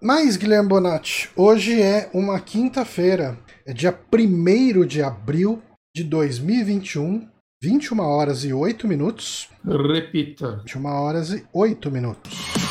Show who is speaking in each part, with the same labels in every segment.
Speaker 1: Mas, Guilherme Bonatti, hoje é uma quinta-feira, é dia 1 de abril de 2021, 21 horas e 8 minutos.
Speaker 2: Repita.
Speaker 1: 21 horas e 8 minutos.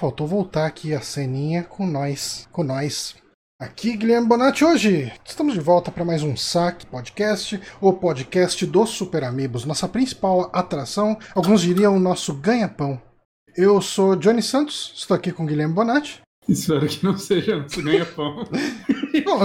Speaker 1: Faltou voltar aqui a ceninha com nós, com nós. Aqui Guilherme Bonatti hoje. Estamos de volta para mais um saque podcast, o podcast dos Super Amigos, nossa principal atração, alguns diriam o nosso ganha-pão. Eu sou Johnny Santos, estou aqui com Guilherme Bonatti.
Speaker 2: Espero que não seja nosso ganha-pão.
Speaker 1: Bom,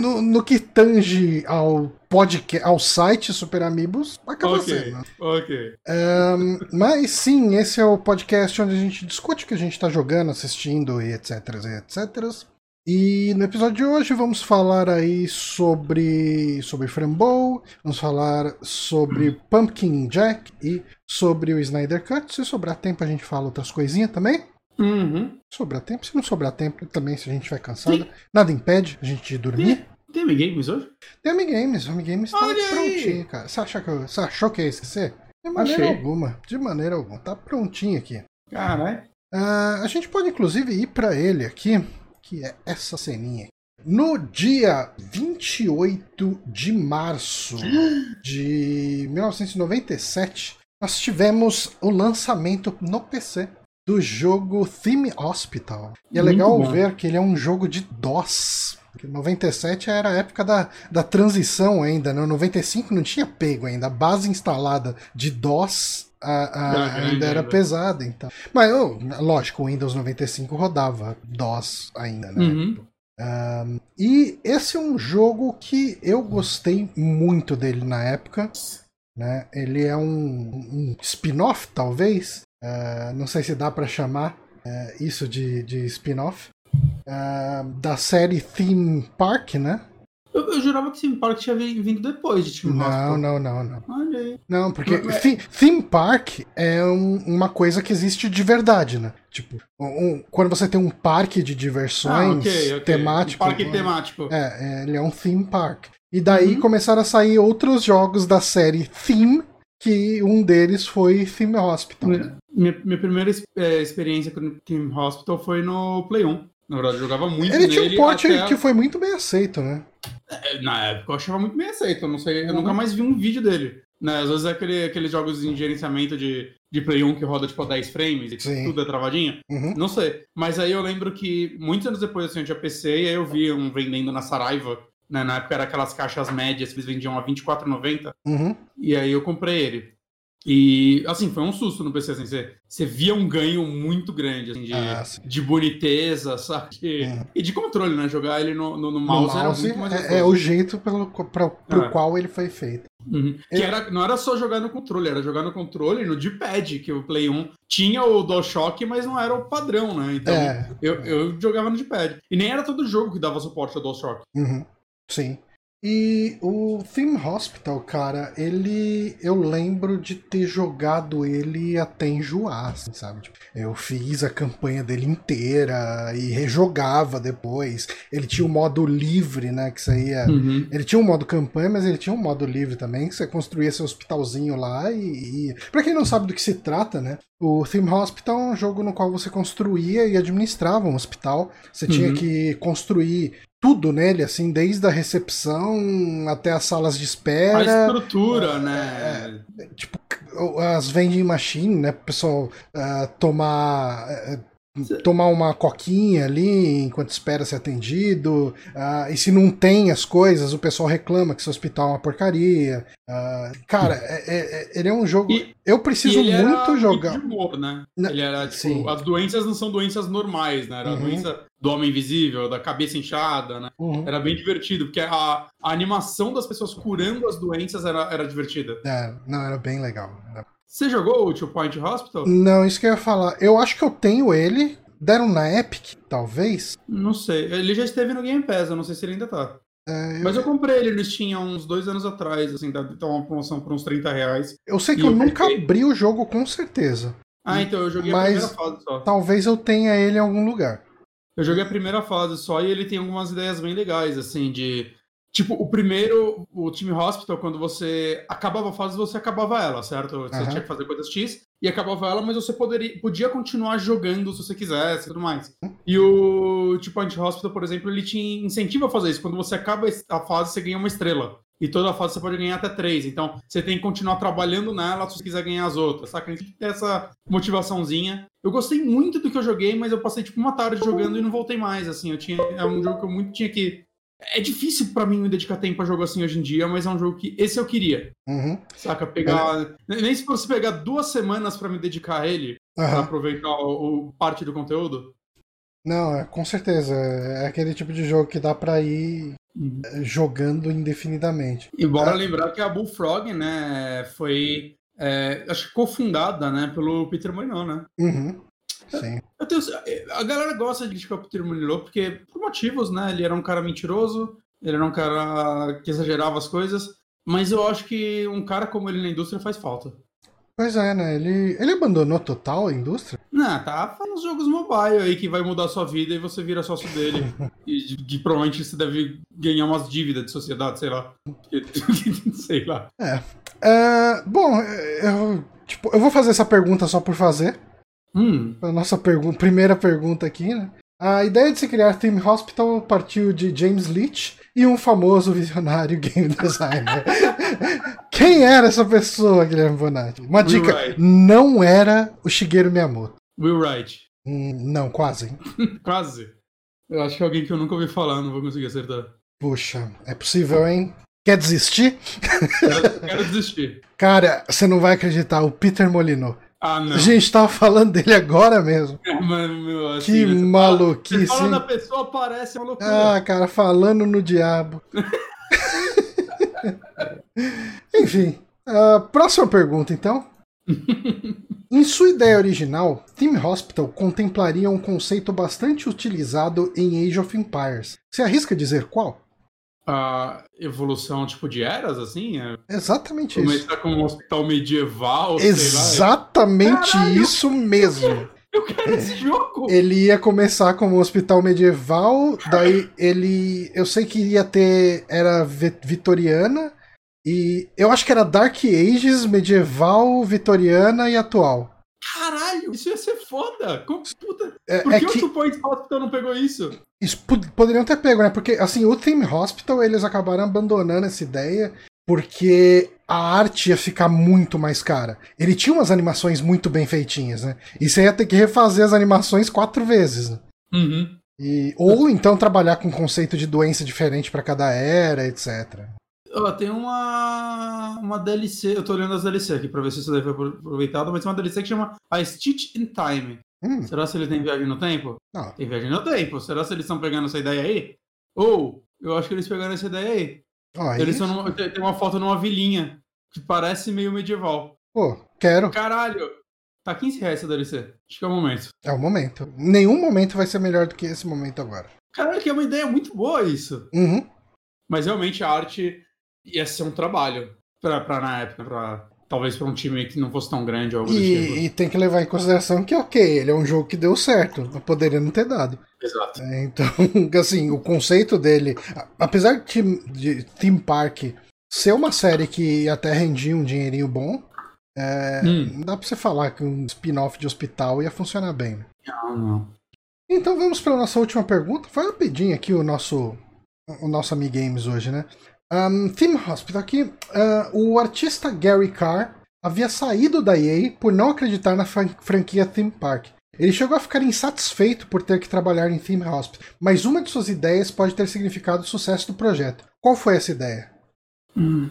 Speaker 1: no, no que tange ao podcast, ao site Super Amigos, acaba
Speaker 2: ok,
Speaker 1: sendo.
Speaker 2: ok.
Speaker 1: Um, mas sim, esse é o podcast onde a gente discute o que a gente está jogando, assistindo e etc, e etc. E no episódio de hoje vamos falar aí sobre sobre Frambow, vamos falar sobre Pumpkin Jack e sobre o Snyder Cut. Se sobrar tempo a gente fala outras coisinhas também.
Speaker 2: Uhum.
Speaker 1: Sobrar tempo, se não sobrar tempo também, se a gente vai cansado, Sim. nada impede a gente de dormir.
Speaker 2: Tem Amigames hoje?
Speaker 1: Tem Amigames, o Amigames tá
Speaker 2: Olha
Speaker 1: prontinho,
Speaker 2: aí.
Speaker 1: cara. Você, acha que eu, você achou que ia esquecer? De maneira
Speaker 2: Achei.
Speaker 1: alguma, de maneira alguma. Tá prontinho aqui.
Speaker 2: Caralho.
Speaker 1: Ah, a gente pode inclusive ir pra ele aqui, que é essa ceninha. No dia 28 de março de 1997, nós tivemos o lançamento no PC do jogo Theme Hospital. E é
Speaker 2: Muito
Speaker 1: legal
Speaker 2: bom.
Speaker 1: ver que ele é um jogo de DOS. Porque 97 era a época da, da transição ainda, né? 95 não tinha pego ainda. A base instalada de DOS a- a- ainda era
Speaker 2: ainda.
Speaker 1: pesada. Então. Mas, oh, lógico, o Windows 95 rodava DOS ainda, né?
Speaker 2: Uhum.
Speaker 1: Um, e esse é um jogo que eu gostei muito dele na época. Né? Ele é um, um spin-off, talvez. Uh, não sei se dá para chamar uh, isso de, de spin-off. Uh, da série Theme Park, né?
Speaker 2: Eu, eu jurava que Sim Park tinha vi- vindo depois de Team
Speaker 1: Não,
Speaker 2: Hospital.
Speaker 1: não, não, não.
Speaker 2: Olha aí.
Speaker 1: Não, porque
Speaker 2: Mas-
Speaker 1: thi- Theme Park é um- uma coisa que existe de verdade, né? Tipo, um- quando você tem um parque de diversões
Speaker 2: Ah, ok, ok.
Speaker 1: temático.
Speaker 2: Um parque temático.
Speaker 1: É, é, ele é um theme park. E daí
Speaker 2: Uhum.
Speaker 1: começaram a sair outros jogos da série Theme, que um deles foi Theme Hospital.
Speaker 2: Minha, minha primeira eh, experiência com o Team Hospital foi no Play 1. Na verdade, eu jogava muito
Speaker 1: Ele tinha um porte
Speaker 2: até-
Speaker 1: que foi muito bem aceito, né?
Speaker 2: Eh, Na época eu achava muito bem aceito. Eu, não sei, eu
Speaker 1: Uhum.
Speaker 2: nunca mais vi um vídeo dele. Né? Às vezes é aquele, aqueles jogos de gerenciamento de, de Play 1 que roda tipo a 10 frames e
Speaker 1: Sim.
Speaker 2: tudo é travadinho.
Speaker 1: Uhum.
Speaker 2: Não sei. Mas aí eu lembro que muitos anos depois assim, eu tinha PC e aí eu vi um vendendo na Saraiva. Né? Na época era aquelas caixas médias que eles vendiam a R$24,90.
Speaker 1: Uhum.
Speaker 2: E aí eu comprei ele. E, assim, foi um susto no PC, assim, você, você via um ganho muito grande, assim, de,
Speaker 1: Ah,
Speaker 2: de boniteza, sabe? De-
Speaker 1: Uhum.
Speaker 2: E de controle, né? Jogar ele no, no, no
Speaker 1: No
Speaker 2: mouse, era
Speaker 1: mouse é, é o jeito pelo, pra, pro
Speaker 2: Ah.
Speaker 1: qual ele foi feito.
Speaker 2: Uhum. Que
Speaker 1: Eu-
Speaker 2: era, não era só jogar no controle, era jogar no controle, no D-pad, que o Play 1 tinha o DualShock, mas não era o padrão, né? Então,
Speaker 1: É.
Speaker 2: eu, eu jogava no D-pad. E nem era todo jogo que dava suporte ao DualShock.
Speaker 1: Uhum. Sim. E o Theme Hospital, cara, ele. Eu lembro de ter jogado ele até enjoar, assim, sabe? Tipo, eu fiz a campanha dele inteira e rejogava depois. Ele tinha o modo livre, né? Que saía.
Speaker 2: Uhum.
Speaker 1: Ele tinha um modo campanha, mas ele tinha um modo livre também, que você construía seu hospitalzinho lá e, e... Pra quem não sabe do que se trata, né? O Theme Hospital é um jogo no qual você construía e administrava um hospital. Você tinha
Speaker 2: Uhum.
Speaker 1: que construir tudo nele, assim, desde a recepção até as salas de
Speaker 2: A
Speaker 1: espera.
Speaker 2: estrutura, né?
Speaker 1: Tipo, as vending machine, né? Pro pessoal ah, tomar. eh, Tomar uma coquinha ali enquanto espera ser atendido. ah, e se não tem as coisas, o pessoal reclama que seu hospital é uma porcaria. Ah, cara, é- é- é- ele é um jogo.
Speaker 2: E-
Speaker 1: eu preciso
Speaker 2: E ele era
Speaker 1: muito jogar.
Speaker 2: de humor, né?
Speaker 1: Na-
Speaker 2: Ele era, tipo,
Speaker 1: Sim.
Speaker 2: as doenças não são doenças normais, né? Era a
Speaker 1: Uhum.
Speaker 2: doença do homem invisível, da cabeça inchada, né?
Speaker 1: Uhum.
Speaker 2: Era bem divertido, porque a, a animação das pessoas curando as doenças era, era divertida.
Speaker 1: É, não, era bem legal. Era-
Speaker 2: Você jogou o Two Point Hospital?
Speaker 1: Não, isso que eu ia falar. Eu acho que eu tenho ele. Deram na Epic, talvez.
Speaker 2: Não sei. Ele já esteve no Game Pass, eu não sei se ele ainda tá.
Speaker 1: É, eu,
Speaker 2: Mas eu comprei ele no Steam há uns dois anos atrás, assim, tá tá uma promoção por uns 30 reais.
Speaker 1: eu sei que eu
Speaker 2: eu
Speaker 1: nunca
Speaker 2: peguei.
Speaker 1: abri o jogo com certeza.
Speaker 2: Ah, então eu joguei
Speaker 1: Mas-
Speaker 2: a primeira fase só.
Speaker 1: Talvez eu tenha ele em algum lugar.
Speaker 2: Eu joguei a primeira fase só e ele tem algumas ideias bem legais, assim, de. Tipo, o primeiro, o Team Hospital, quando você acabava a fase, você acabava ela, certo? Você
Speaker 1: Aham.
Speaker 2: tinha que fazer coisas X e acabava ela, mas você poderia, podia continuar jogando se você quisesse e tudo mais. E o Two Point Hospital, por exemplo, ele te incentiva a fazer isso. Quando você acaba a fase, você ganha uma estrela. E toda fase você pode ganhar até três. Então, você tem que continuar trabalhando nela se você quiser ganhar as outras, saca? A gente tem que ter essa motivaçãozinha. Eu gostei muito do que eu joguei, mas eu passei, tipo, uma tarde jogando e não voltei mais, assim. Eu tinha... É um jogo que eu muito tinha que... É difícil pra mim me dedicar tempo a jogo assim hoje em dia, mas é um jogo que... Esse eu queria,
Speaker 1: Uhum.
Speaker 2: saca? Pegar... Nem se fosse pegar duas semanas pra me dedicar a ele, pra
Speaker 1: Aham.
Speaker 2: aproveitar o, o parte do conteúdo.
Speaker 1: Não, é, com certeza. É aquele tipo de jogo que dá pra ir
Speaker 2: Uhum.
Speaker 1: é, jogando indefinidamente.
Speaker 2: E bora
Speaker 1: Ah.
Speaker 2: lembrar que a Bullfrog, né, foi, é, acho que cofundada, né, pelo Peter Molyneux, né?
Speaker 1: Uhum. Sim.
Speaker 2: Tenho, a galera gosta de criticar o Peter porque, por motivos, né, ele era um cara mentiroso, ele era um cara que exagerava as coisas, mas eu acho que um cara como ele na indústria faz falta.
Speaker 1: Pois é, né? Ele, ele abandonou total a indústria?
Speaker 2: Não, tá falando dos jogos mobile aí que vai mudar a sua vida e você vira sócio dele. e que provavelmente você deve ganhar umas dívidas de sociedade, sei lá. sei lá.
Speaker 1: É, bom, eu, tipo, eu vou fazer essa pergunta só por fazer.
Speaker 2: Hum,
Speaker 1: A nossa pergu primeira pergunta aqui, né? A ideia de se criar Team Hospital partiu de James Leach e um famoso visionário game designer. Quem era essa pessoa, Guilherme Bonatti? Uma dica: não era o Shigeru Miyamoto.
Speaker 2: Will Wright.
Speaker 1: Hum, não, quase.
Speaker 2: Quase. Eu acho que é alguém que eu nunca ouvi falar, não vou conseguir acertar.
Speaker 1: Puxa, é possível, hein? Quer desistir?
Speaker 2: Quero, quero desistir.
Speaker 1: Cara, você não vai acreditar, o Peter Molyneux.
Speaker 2: Ah, não.
Speaker 1: A gente tava falando dele agora mesmo.
Speaker 2: Mano, meu, assim,
Speaker 1: Que
Speaker 2: você
Speaker 1: maluquice,
Speaker 2: fala
Speaker 1: hein?
Speaker 2: da pessoa, parece uma loucura.
Speaker 1: Ah, cara, falando no diabo. Enfim, a próxima pergunta, então. em sua ideia original, Team Hospital contemplaria um conceito bastante utilizado em Age of Empires. Você arrisca dizer qual?
Speaker 2: A evolução, tipo, de eras, assim? É
Speaker 1: Exatamente isso.
Speaker 2: começar com um hospital medieval, sei lá.
Speaker 1: Exatamente
Speaker 2: Caralho!
Speaker 1: isso mesmo.
Speaker 2: Eu quero esse jogo!
Speaker 1: Ele ia começar como um hospital medieval, daí ele. Eu sei que ia ter. Era vi- vitoriana, e eu acho que era Dark Ages, medieval, vitoriana e atual.
Speaker 2: Caralho, isso ia ser foda! Como, puta,
Speaker 1: É,
Speaker 2: por
Speaker 1: é
Speaker 2: que,
Speaker 1: que
Speaker 2: o Two Point Hospital não pegou isso?
Speaker 1: isso pod- poderiam ter pego, né? Porque assim, o Theme Hospital eles acabaram abandonando essa ideia porque a arte ia ficar muito mais cara. Ele tinha umas animações muito bem feitinhas, né? E você ia ter que refazer as animações quatro vezes. Né?
Speaker 2: Uhum.
Speaker 1: E, ou então trabalhar com conceito de doença diferente para cada era, etc.
Speaker 2: Ó, tem uma, uma DLC, eu tô olhando as DLC aqui pra ver se isso daí foi aproveitado, mas tem uma DLC que chama A Stitch in Time.
Speaker 1: Hum,
Speaker 2: Será se ele tem viagem no tempo?
Speaker 1: não.
Speaker 2: Tem viagem no tempo. Será se eles estão pegando essa ideia aí? Ou, eu acho que eles pegaram essa ideia aí. Eles
Speaker 1: isso-
Speaker 2: numa- tem uma foto numa vilinha que parece meio medieval.
Speaker 1: Pô, quero.
Speaker 2: Caralho! Tá 15 reais essa DLC. Acho que é o momento.
Speaker 1: É o momento. Nenhum momento vai ser melhor do que esse momento agora.
Speaker 2: Caralho, que é uma ideia muito boa isso.
Speaker 1: Uhum.
Speaker 2: Mas realmente a arte ia ser um trabalho pra, pra na época, pra, talvez pra um time que não fosse tão grande ou algo do tipo.
Speaker 1: E, e tem que levar em consideração que, ok, ele é um jogo que deu certo, poderia não ter dado.
Speaker 2: Exato.
Speaker 1: É, Então, assim, o conceito dele, a- apesar de, Team- de Theme Park ser uma série que até rendia um dinheirinho bom, é,
Speaker 2: Hum.
Speaker 1: não dá pra você falar que um spin-off de hospital ia funcionar bem. né?
Speaker 2: Não, não.
Speaker 1: Então vamos para a nossa última pergunta. Foi rapidinho aqui o nosso o nosso Amigames hoje, né? Um, Theme Hospital aqui. ah, o artista Gary Carr havia saído da EA por não acreditar na fran- franquia Theme Park. Ele chegou a ficar insatisfeito por ter que trabalhar em Theme Hospital, mas uma de suas ideias pode ter significado o sucesso do projeto. Qual foi essa ideia?
Speaker 2: Hum.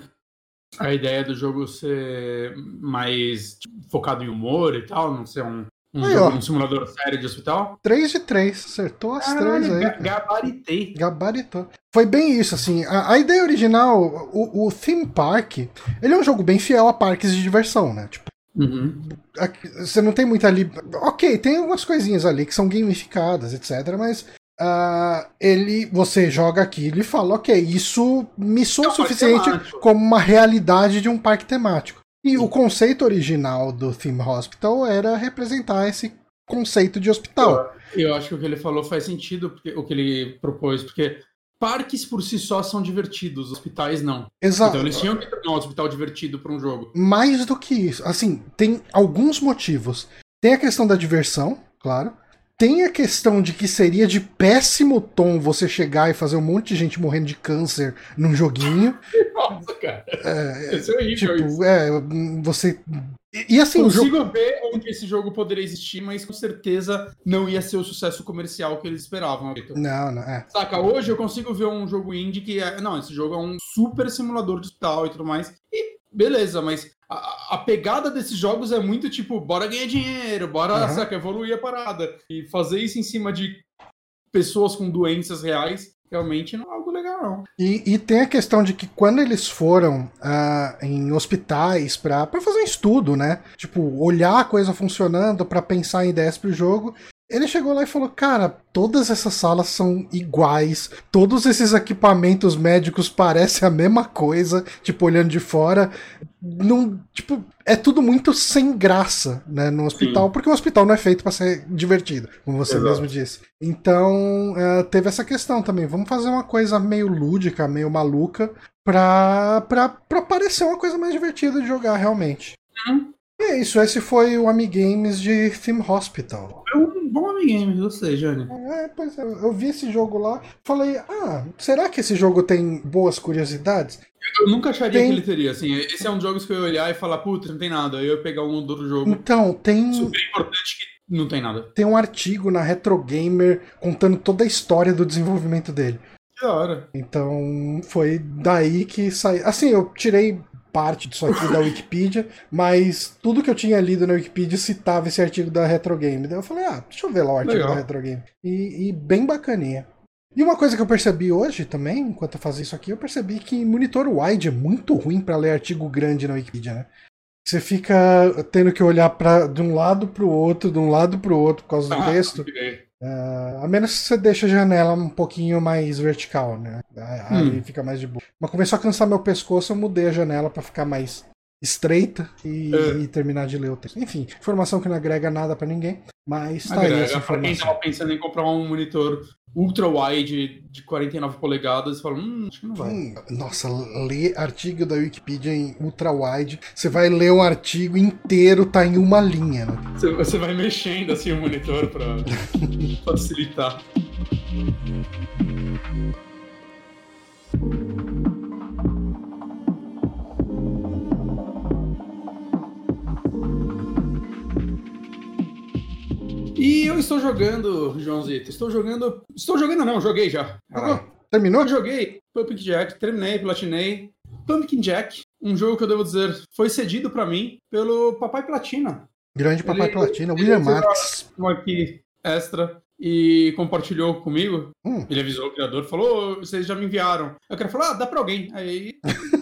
Speaker 2: A ideia do jogo ser mais tipo, focado em humor e tal, não ser um, um,
Speaker 1: Aí,
Speaker 2: um simulador sério de hospital.
Speaker 1: 3 de 3, acertou as três aí.
Speaker 2: gabaritei.
Speaker 1: Gabaritou. Foi bem isso, assim. A, a ideia original, o, o Theme Park, ele é um jogo bem fiel a parques de diversão, né? Tipo,
Speaker 2: Uhum.
Speaker 1: Você não tem muita ali. Ok, tem algumas coisinhas ali que são gamificadas, etc. Mas uh, ele, você joga aquilo e fala, ok, isso me soa o suficiente como uma realidade de um parque temático. E o conceito original do Theme Hospital era representar esse conceito de hospital.
Speaker 2: Eu, eu acho que o que ele falou faz sentido, porque, o que ele propôs, porque parques por si só são divertidos, hospitais não.
Speaker 1: Exato.
Speaker 2: Então eles tinham que tornar um hospital divertido para um jogo.
Speaker 1: Mais do que isso. Assim, tem alguns motivos. Tem a questão da diversão, claro. Tem a questão de que seria de péssimo tom você chegar e fazer um monte de gente morrendo de câncer num joguinho.
Speaker 2: Nossa, cara. É, Isso é
Speaker 1: horrível. Tipo, é, você. E, e assim.
Speaker 2: Consigo jogo... ver onde esse jogo poderia existir, mas com certeza não ia ser o sucesso comercial que eles esperavam, Victor.
Speaker 1: Não, não é.
Speaker 2: Saca, hoje eu consigo ver um jogo indie que é. Não, esse jogo é um super simulador de hospital e tudo mais. E beleza, mas a, a, pegada desses jogos é muito tipo, bora ganhar dinheiro, bora, uhum. saca, evoluir a parada. E fazer isso em cima de pessoas com doenças reais realmente não é algo legal, não.
Speaker 1: E, e tem a questão de que quando eles foram uh, em hospitais para fazer um estudo, né? Tipo, olhar a coisa funcionando para pensar em ideias pro jogo, ele chegou lá e falou: Cara, todas essas salas são iguais, todos esses equipamentos médicos parecem a mesma coisa, tipo, olhando de fora. Não, tipo, é tudo muito sem graça, né, no hospital, Sim. porque o hospital não é feito para ser divertido, como você Exato. mesmo disse. Então, uh, teve essa questão também. Vamos fazer uma coisa meio lúdica, meio maluca, pra, pra, pra parecer uma coisa mais divertida de jogar realmente. Uhum. É isso, esse foi o Amigames de Theme Hospital.
Speaker 2: É um bom Amigames, você, Jânio.
Speaker 1: É, pois é, eu vi esse jogo lá, falei, ah, será que esse jogo tem boas curiosidades?
Speaker 2: Eu nunca acharia tem... que ele teria, assim, esse é um jogo que eu ia olhar e falar, puta, não tem nada, aí eu ia pegar um do jogo.
Speaker 1: Então, tem...
Speaker 2: Super importante que não tem nada.
Speaker 1: Tem um artigo na Retro Gamer contando toda a história do desenvolvimento dele.
Speaker 2: Que hora.
Speaker 1: Então, foi daí que saiu. Assim, eu tirei parte disso aqui da Wikipedia, mas tudo que eu tinha lido na Wikipedia citava esse artigo da Retro Game. Daí eu falei, ah, deixa eu ver lá o artigo Legal. da Retro Game. E, e, bem bacaninha. E uma coisa que eu percebi hoje também, enquanto eu fazia isso aqui, eu percebi que monitor wide é muito ruim para ler artigo grande na Wikipedia, né? Você fica tendo que olhar pra, de um lado para o outro, de um lado para o outro por causa do ah, texto. Uh, a menos que você deixe a janela um pouquinho mais vertical, né? Aí hum. fica mais de boa. Mas começou a cansar meu pescoço, eu mudei a janela para ficar mais estreita e, é. e, terminar de ler o texto. Enfim, informação que não agrega nada para ninguém, mas tá agrega, aí essa informação.
Speaker 2: Pra quem tava pensando em comprar um monitor ultra wide de 49 polegadas e fala, hum, acho que não vai. Hum,
Speaker 1: nossa, ler artigo da Wikipedia em ultra wide, você vai ler um artigo inteiro, tá em uma linha, né?
Speaker 2: Você, você vai mexendo assim o monitor para facilitar. E eu estou jogando, Joãozito, estou jogando. Estou jogando, não, joguei já.
Speaker 1: Ah, terminou?
Speaker 2: Eu joguei Pumpkin Jack, terminei, platinei. Pumpkin Jack, um jogo que eu devo dizer foi cedido para mim pelo Papai Platina.
Speaker 1: Grande Papai ele, Platina, William.
Speaker 2: Um aqui extra e compartilhou comigo. Hum. Ele avisou o criador, falou: vocês já me enviaram. Eu quero falar, ah, dá pra alguém. Aí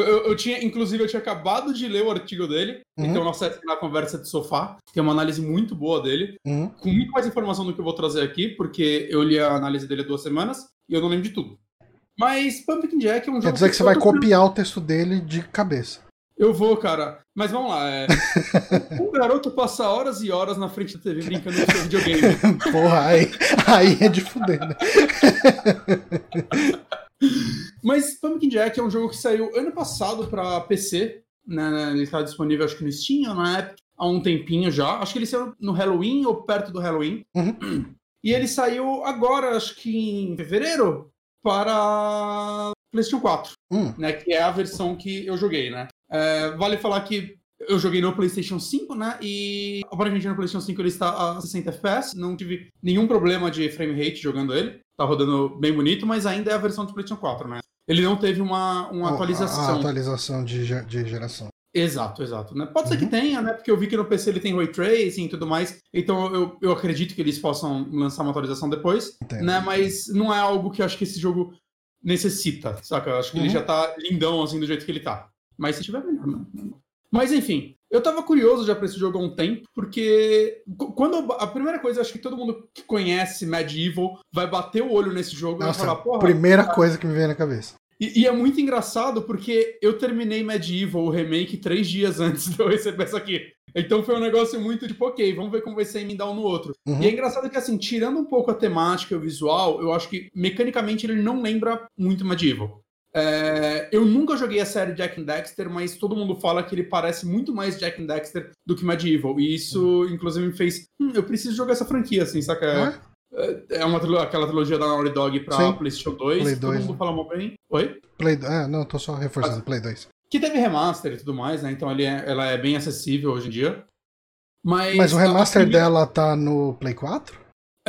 Speaker 2: Eu, eu, eu, tinha, inclusive, eu tinha acabado de ler o artigo dele, uhum. então nossa na conversa de sofá, tem uma análise muito boa dele, uhum. com muito mais informação do que eu vou trazer aqui, porque eu li a análise dele há duas semanas e eu não lembro de tudo. Mas Pumpkin Jack é um
Speaker 1: jogo. Quer dizer que, que você vai copiar o texto dele de cabeça.
Speaker 2: Eu vou, cara. Mas vamos lá. É... o garoto passa horas e horas na frente da TV brincando com seu videogame.
Speaker 1: Porra, aí, aí é de fuder, né?
Speaker 2: Mas Pumpkin Jack é um jogo que saiu ano passado para PC, né? Ele está disponível, acho que no Steam, na época, há um tempinho já. Acho que ele saiu no Halloween ou perto do Halloween. Uhum. E ele saiu agora, acho que em fevereiro, para PlayStation 4, uhum. né? Que é a versão que eu joguei, né? É, vale falar que eu joguei no PlayStation 5, né? E aparentemente no PlayStation 5 ele está a 60 FPS. Não tive nenhum problema de frame rate jogando ele. Tá rodando bem bonito, mas ainda é a versão do PlayStation 4, né? Ele não teve uma, uma atualização.
Speaker 1: A atualização de, de geração.
Speaker 2: Exato, exato. Né? Pode uhum. ser que uhum. tenha, né? Porque eu vi que no PC ele tem ray tracing e tudo mais. Então eu, eu acredito que eles possam lançar uma atualização depois. Entendo. Né? Mas não é algo que eu acho que esse jogo necessita, saca? Eu acho que uhum. ele já tá lindão assim do jeito que ele tá. Mas se tiver melhor, né? Mas enfim, Eu tava curioso já pra esse jogo há um tempo, porque quando a primeira coisa, acho que todo mundo que conhece Medieval vai bater o olho nesse jogo
Speaker 1: Nossa,
Speaker 2: e vai falar, porra.
Speaker 1: primeira coisa que me vem na cabeça.
Speaker 2: E, e, é muito engraçado porque eu terminei Medieval, o remake, três dias antes de eu receber essa aqui. Então foi um negócio muito tipo, ok, vamos ver como vai ser emendar um no outro. Uhum. E é engraçado que, assim, tirando um pouco a temática e o visual, eu acho que mecanicamente ele não lembra muito Medieval. É, eu nunca joguei a série Jack and Dexter, mas todo mundo fala que ele parece muito mais Jack and Dexter do que Medieval. E isso, inclusive, me fez. Hum, eu preciso jogar essa franquia, assim, saca? É, é uma aquela trilogia da Naughty Dog pra Sim. PlayStation 2. Play 2 todo mundo né? fala mal bem. Oi?
Speaker 1: Play... Ah, não, tô só reforçando. Play 2.
Speaker 2: Que teve remaster e tudo mais, né? Então ele é, ela é bem acessível hoje em dia. Mas,
Speaker 1: Mas o remaster primeira... dela tá no Play 4?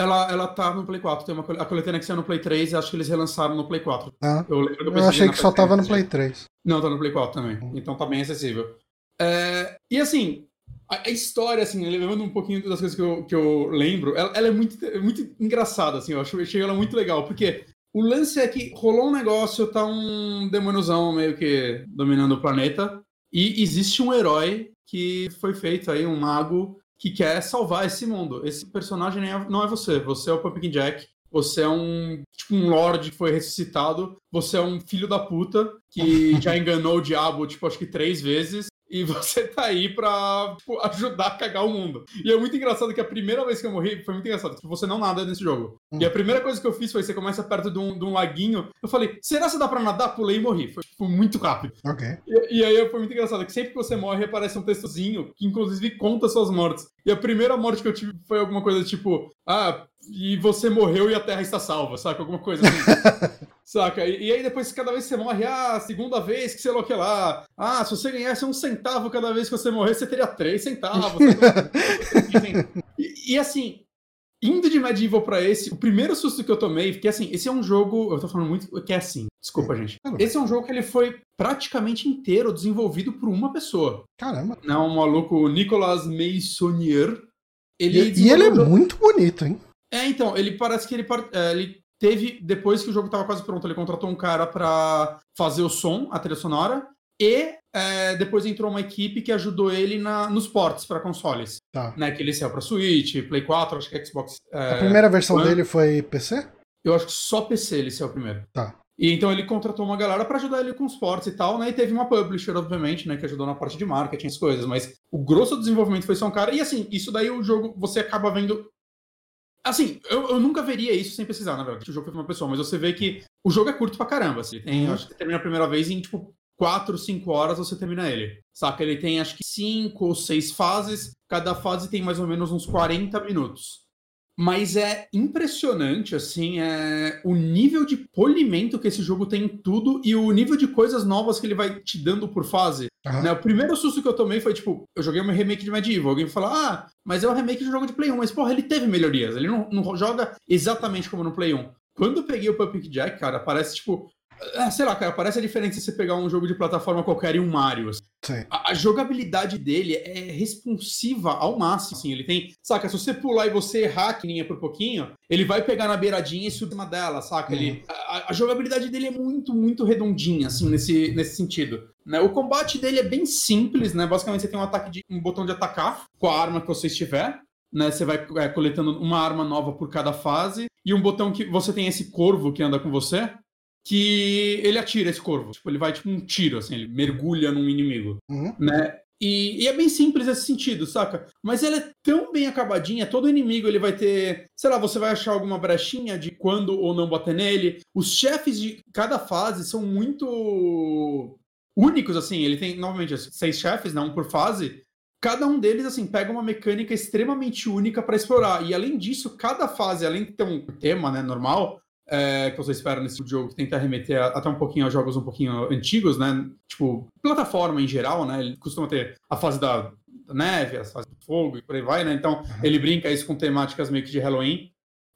Speaker 2: Ela, ela tá no Play 4. Tem uma, a coletânea que saiu no Play 3 e acho que eles relançaram no Play 4.
Speaker 1: Ah, eu, eu, eu achei que só tava no Play 3.
Speaker 2: Não, tá no Play 4 também. Hum. Então tá bem acessível. É, e assim, a, história, assim, lembrando um pouquinho das coisas que eu, que eu lembro, ela, ela é muito, muito engraçada, assim, eu achei ela muito legal, porque o lance é que rolou um negócio, tá um demôniozão meio que dominando o planeta, e existe um herói que foi feito aí, um mago, que quer salvar esse mundo. Esse personagem é, não é você, você é o Pumpkin Jack, você é um tipo um lord que foi ressuscitado, você é um filho da puta que já enganou o diabo, tipo, acho que três vezes, e você tá aí pra tipo, ajudar a cagar o mundo. E é muito engraçado que a primeira vez que eu morri foi muito engraçado, que você não nada nesse jogo. Hum. E a primeira coisa que eu fiz foi: você começa perto de um, de um laguinho. Eu falei, será que dá pra nadar? Pulei e morri. Foi tipo, muito rápido.
Speaker 1: Ok.
Speaker 2: E, e, aí foi muito engraçado, que sempre que você morre aparece um textozinho que inclusive conta suas mortes. E a primeira morte que eu tive foi alguma coisa tipo: ah, e você morreu e a Terra está salva, saca? Alguma coisa assim. saca? E, e, aí depois, cada vez que você morre, ah, segunda vez que sei lá o que lá. Ah, se você ganhasse um centavo cada vez que você morrer, você teria três centavos. e, e, assim, indo de Medieval pra esse, o primeiro susto que eu tomei, porque assim, esse é um jogo, eu tô falando muito que é assim, desculpa, gente. Esse é um jogo que ele foi praticamente inteiro desenvolvido por uma pessoa.
Speaker 1: Caramba.
Speaker 2: Não, um maluco Nicolas Meissonier.
Speaker 1: Ele e, e ele é muito bonito, hein?
Speaker 2: É, então, ele parece que ele, é, ele teve, depois que o jogo estava quase pronto, ele contratou um cara para fazer o som, a trilha sonora, e é, depois entrou uma equipe que ajudou ele na, nos ports para consoles.
Speaker 1: Tá.
Speaker 2: Né, que ele saiu para Switch, Play 4, acho que Xbox.
Speaker 1: É, a primeira versão One. dele foi PC?
Speaker 2: Eu acho que só PC ele saiu primeiro.
Speaker 1: Tá.
Speaker 2: E então ele contratou uma galera para ajudar ele com os ports e tal, né? E teve uma publisher, obviamente, né? Que ajudou na parte de marketing, as coisas. Mas o grosso do desenvolvimento foi só um cara. E assim, isso daí o jogo você acaba vendo Assim, eu, eu, nunca veria isso sem pesquisar, na verdade. O jogo foi uma pessoa, mas você vê que o jogo é curto pra caramba. Assim. Tem, uhum. Acho que termina a primeira vez em, tipo, 4, 5 horas você termina ele. Saca? Ele tem, acho que, 5 ou 6 fases. Cada fase tem mais ou menos uns 40 minutos. Mas é impressionante, assim, é o nível de polimento que esse jogo tem em tudo e o nível de coisas novas que ele vai te dando por fase. Uhum. Né? O primeiro susto que eu tomei foi, tipo, eu joguei um remake de Medieval. Alguém fala, ah, mas é um remake de um jogo de Play 1. Mas, porra, ele teve melhorias. Ele não, não joga exatamente como no Play 1. Quando eu peguei o Puppet Jack, cara, parece, tipo, sei lá, cara, parece a diferença se você pegar um jogo de plataforma qualquer e um Mario. Assim. A, a, jogabilidade dele é responsiva ao máximo, assim. Ele tem, saca, se você pular e você errar que nem por pouquinho, ele vai pegar na beiradinha e subir cima dela, saca? Uhum. Ele, a, a, jogabilidade dele é muito, muito redondinha, assim, nesse, nesse sentido. Né? O combate dele é bem simples, né? Basicamente você tem um ataque de um botão de atacar com a arma que você estiver. Né, você vai é, coletando uma arma nova por cada fase e um botão que você tem esse corvo que anda com você, que ele atira esse corvo. Tipo, ele vai tipo um tiro, assim, ele mergulha num inimigo, uhum. né? E, e, é bem simples esse sentido, saca? Mas ela é tão bem acabadinha, todo inimigo ele vai ter, sei lá, você vai achar alguma brechinha de quando ou não bater nele. Os chefes de cada fase são muito únicos, assim. Ele tem, novamente, seis chefes, né? Um por fase. Cada um deles, assim, pega uma mecânica extremamente única para explorar. E além disso, cada fase, além de ter um tema, né, normal, é, que você espera nesse tipo jogo, que tenta remeter até um pouquinho a jogos um pouquinho antigos, né? Tipo, plataforma em geral, né? Ele costuma ter a fase da, da neve, a fase do fogo e por aí vai, né? Então, ele brinca isso com temáticas meio que de Halloween.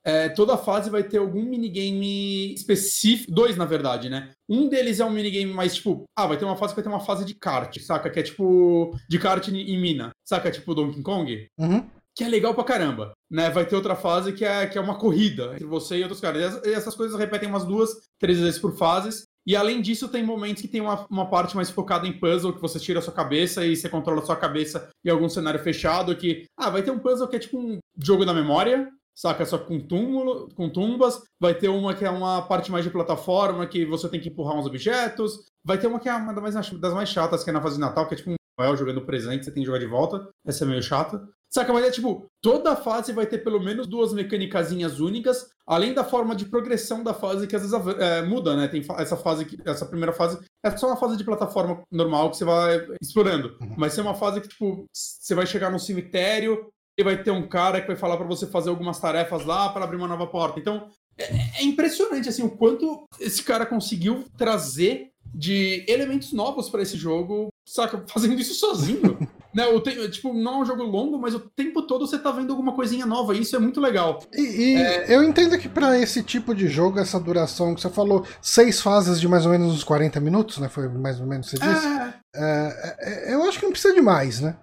Speaker 2: É, toda fase vai ter algum minigame específico, dois na verdade, né? Um deles é um minigame mais tipo, ah, vai ter uma fase que vai ter uma fase de kart, saca? Que é tipo de kart em mina, saca? Tipo Donkey Kong.
Speaker 1: Uhum
Speaker 2: que é legal pra caramba. Né? Vai ter outra fase que é, que é uma corrida entre você e outros caras. E essas coisas repetem umas duas, três vezes por fases. E além disso, tem momentos que tem uma, uma parte mais focada em puzzle, que você tira a sua cabeça e você controla a sua cabeça em algum cenário fechado, que, ah, vai ter um puzzle que é tipo um jogo da memória, saca? Só com túmulo, com tumbas. Vai ter uma que é uma parte mais de plataforma, que você tem que empurrar uns objetos. Vai ter uma que é uma das mais, das mais chatas, que é na fase de Natal, que é tipo um Noel jogando presente, você tem que jogar de volta. Essa é meio chata. Saca, mas é tipo, toda fase vai ter pelo menos duas mecânicas únicas, além da forma de progressão da fase que às vezes é, muda, né? Tem essa fase, essa primeira fase é só uma fase de plataforma normal que você vai explorando. Uhum. Mas é uma fase que, tipo, você vai chegar no cemitério e vai ter um cara que vai falar para você fazer algumas tarefas lá para abrir uma nova porta. Então, é, é impressionante, assim, o quanto esse cara conseguiu trazer de elementos novos para esse jogo, saca? Fazendo isso sozinho. né? O te... Tipo, não é um jogo longo, mas o tempo todo você tá vendo alguma coisinha nova, e isso é muito legal.
Speaker 1: E, e é... eu entendo que para esse tipo de jogo, essa duração que você falou, seis fases de mais ou menos uns 40 minutos, né? Foi mais ou menos você disse. É... É, é... eu acho que não precisa de mais, né?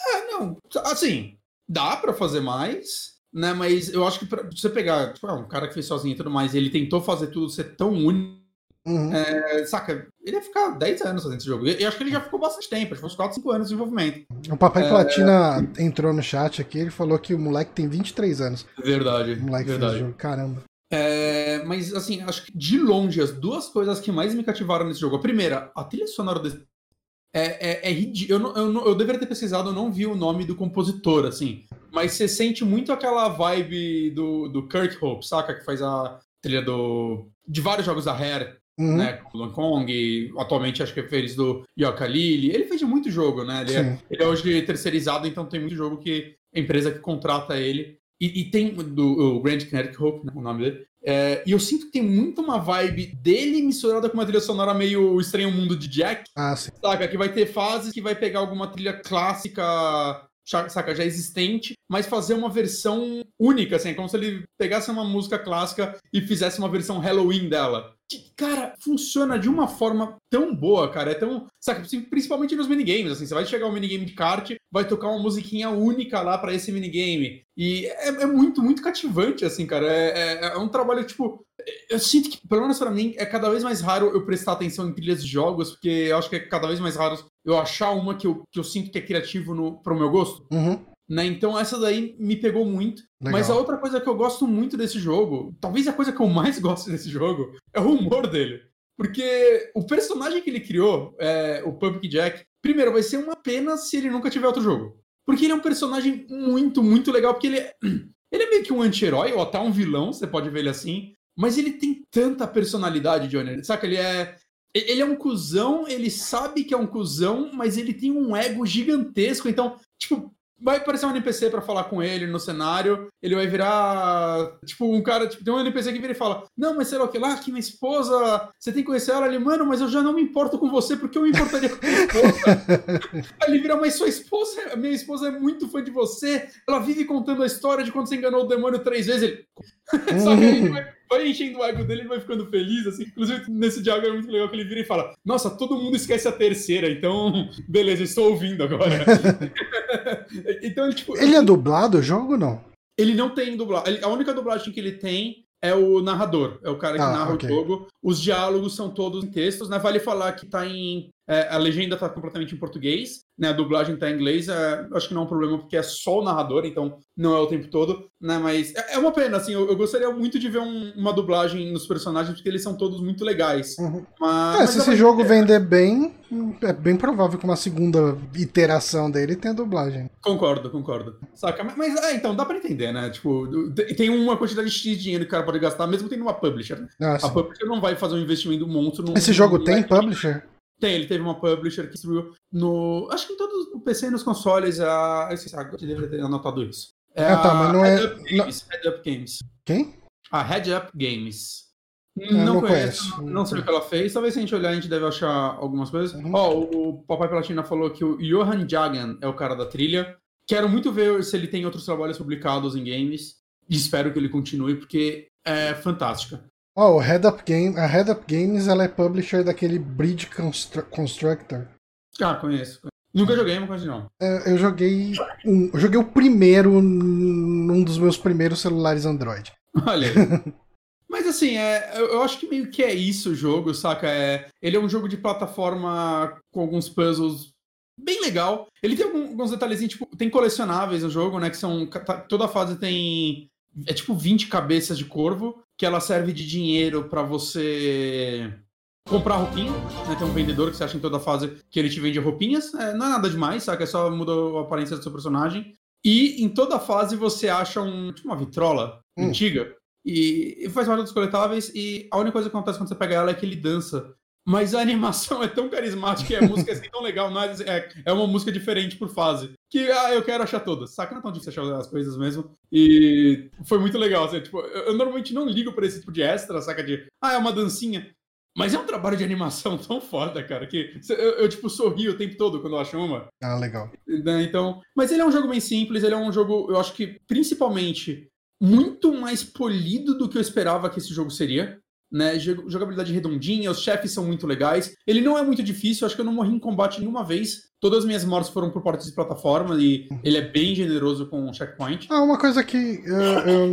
Speaker 2: É, não. Assim, dá para fazer mais. Né, mas eu acho que pra você pegar, tipo, ah, um cara que fez sozinho e tudo mais, ele tentou fazer tudo ser tão único Uhum. É, saca, ele ia ficar 10 anos fazendo esse jogo. E acho que ele já ficou bastante tempo, acho que uns 4, 5 anos de desenvolvimento.
Speaker 1: O Papai é... Platina entrou no chat aqui, ele falou que o moleque tem 23 anos.
Speaker 2: Verdade.
Speaker 1: O moleque
Speaker 2: verdade.
Speaker 1: fez o jogo, caramba.
Speaker 2: É, mas assim, acho que de longe as duas coisas que mais me cativaram nesse jogo. A primeira, a trilha sonora desse. É, é, é ridículo. Eu, eu, eu, deveria ter pesquisado, eu não vi o nome do compositor, assim. Mas você sente muito aquela vibe do, do Kirk Hope, saca? Que faz a trilha do, de vários jogos da Rare uhum. né? Com o Kong, atualmente acho que é fez do Yoka Lily. Ele fez muito jogo, né? Ele é, ele é, hoje terceirizado, então tem muito jogo que a empresa que contrata ele. E, e tem do o Grant Connecticut Hope, né, o nome dele. É, e eu sinto que tem muito uma vibe dele misturada com uma trilha sonora meio Estranho Mundo de Jack.
Speaker 1: Ah, sim.
Speaker 2: Saca? Que vai ter fases que vai pegar alguma trilha clássica saca, já existente, mas fazer uma versão única, assim, é como se ele pegasse uma música clássica e fizesse uma versão Halloween dela que, cara, funciona de uma forma tão boa, cara. É tão. Saca, principalmente nos minigames, assim. Você vai chegar um minigame de kart, vai tocar uma musiquinha única lá para esse minigame. E é, é, muito, muito cativante, assim, cara. É, é, é, um trabalho, tipo. Eu sinto que, pelo menos pra mim, é cada vez mais raro eu prestar atenção em trilhas de jogos, porque eu acho que é cada vez mais raro eu achar uma que eu, que eu sinto que é criativo no, pro meu gosto.
Speaker 1: Uhum.
Speaker 2: Né? Então essa daí me pegou muito. Legal. Mas a outra coisa que eu gosto muito desse jogo, talvez a coisa que eu mais gosto desse jogo, é o humor dele. Porque o personagem que ele criou, é, o Pumpkin Jack, primeiro, vai ser uma pena se ele nunca tiver outro jogo. Porque ele é um personagem muito, muito legal, porque ele é, ele é meio que um anti-herói, ou até um vilão, você pode ver ele assim. Mas ele tem tanta personalidade, Johnny. Saca? Ele é. Ele é um cuzão, ele sabe que é um cuzão, mas ele tem um ego gigantesco. Então, tipo, vai aparecer um NPC para falar com ele no cenário, ele vai virar, tipo, um cara, tipo, tem um NPC que vira e fala, não, mas sei lá o que lá, que minha esposa, você tem que conhecer ela, ele, mano, mas eu já não me importo com você, porque eu me importaria com minha esposa. Aí ele vira, mas sua esposa, minha esposa é muito fã de você, ela vive contando a história de quando você enganou o demônio três vezes, ele... Que ele vai vai enchendo o ego dele, ele vai ficando feliz, assim. Inclusive, nesse diálogo é muito legal que ele vira e fala: Nossa, todo mundo esquece a terceira, então, beleza, estou ouvindo agora.
Speaker 1: então, ele, tipo. Ele é dublado o jogo ou não?
Speaker 2: Ele não tem dublagem. A única dublagem que ele tem é o narrador, é o cara que ah, narra okay. o jogo. Os diálogos são todos em textos, né? Vale falar que tá em. É, a legenda tá completamente em português, né? A dublagem tá em inglês. É, acho que não é um problema porque é só o narrador, então não é o tempo todo, né? Mas é, é uma pena, assim. Eu, eu, gostaria muito de ver um, uma dublagem nos personagens porque eles são todos muito legais.
Speaker 1: Uhum. Mas, é, se esse jogo vender bem, é bem provável que uma segunda iteração dele tenha dublagem.
Speaker 2: Concordo, concordo. Saca? Mas, mas é, então dá pra entender, né? Tipo, tem uma quantidade de dinheiro que o cara pode gastar, mesmo tendo uma publisher. Ah, a publisher não vai fazer um investimento monstro.
Speaker 1: No, Esse jogo tem publisher?
Speaker 2: Tem, ele teve uma publisher que distribuiu no. Acho que em todos no PC e nos consoles. A, eu esqueci, eu deveria ter anotado isso.
Speaker 1: É ah, tá, mas não é.
Speaker 2: Up Games, Head Up Games.
Speaker 1: Quem?
Speaker 2: A Head Up Games. não, não conheço, conheço, não sei o que ela fez. Talvez se a gente olhar, a gente deve achar algumas coisas. Uhum. Ó, uhum. oh, o Papai Platina falou que o Johan Jagan é o cara da trilha. Quero muito ver se ele tem outros trabalhos publicados em games. E espero que ele continue, porque é fantástica.
Speaker 1: Ó, oh, Head Up Game, a Head Up Games ela é publisher daquele Bridge Constru Constructor.
Speaker 2: Ah, conheço. Nunca joguei, mas não.
Speaker 1: É, eu joguei. Um, eu joguei o primeiro num dos meus primeiros celulares Android.
Speaker 2: Olha aí. Mas assim, é, eu acho que meio que é isso o jogo, saca? É, ele é um jogo de plataforma com alguns puzzles bem legal. Ele tem alguns detalhezinhos, tipo, tem colecionáveis no jogo, né? Que são. Tá, toda fase tem. É tipo 20 cabeças de corvo, que ela serve de dinheiro para você comprar roupinha, né? Tem um vendedor que você acha em toda fase que ele te vende roupinhas. É, não é nada demais, saca? É só muda a aparência do seu personagem. E em toda fase você acha um, tipo uma vitrola hum. antiga. E, e faz parte dos coletáveis. E a única coisa que acontece quando você pega ela é que ele dança. Mas a animação é tão carismática e a música é assim tão legal, mas é, é uma música diferente por fase. Que ah, eu quero achar todas. Saca? Não é tão difícil achar as coisas mesmo. E foi muito legal. Assim, tipo, eu, eu, normalmente não ligo pra esse tipo de extra, saca? De, ah, é uma dancinha. Mas é um trabalho de animação tão foda, cara, que eu, eu, tipo, sorrio o tempo todo quando eu acho uma.
Speaker 1: Ah, legal.
Speaker 2: Né, então, mas ele é um jogo bem simples, ele é um jogo, eu acho que, principalmente, muito mais polido do que eu esperava que esse jogo seria né? Jogabilidade redondinha, os chefes são muito legais. Ele não é muito difícil, acho que eu não morri em combate nenhuma vez. Todas as minhas mortes foram por portas de plataforma e ele é bem generoso com o checkpoint.
Speaker 1: Ah, uma coisa que eu, eu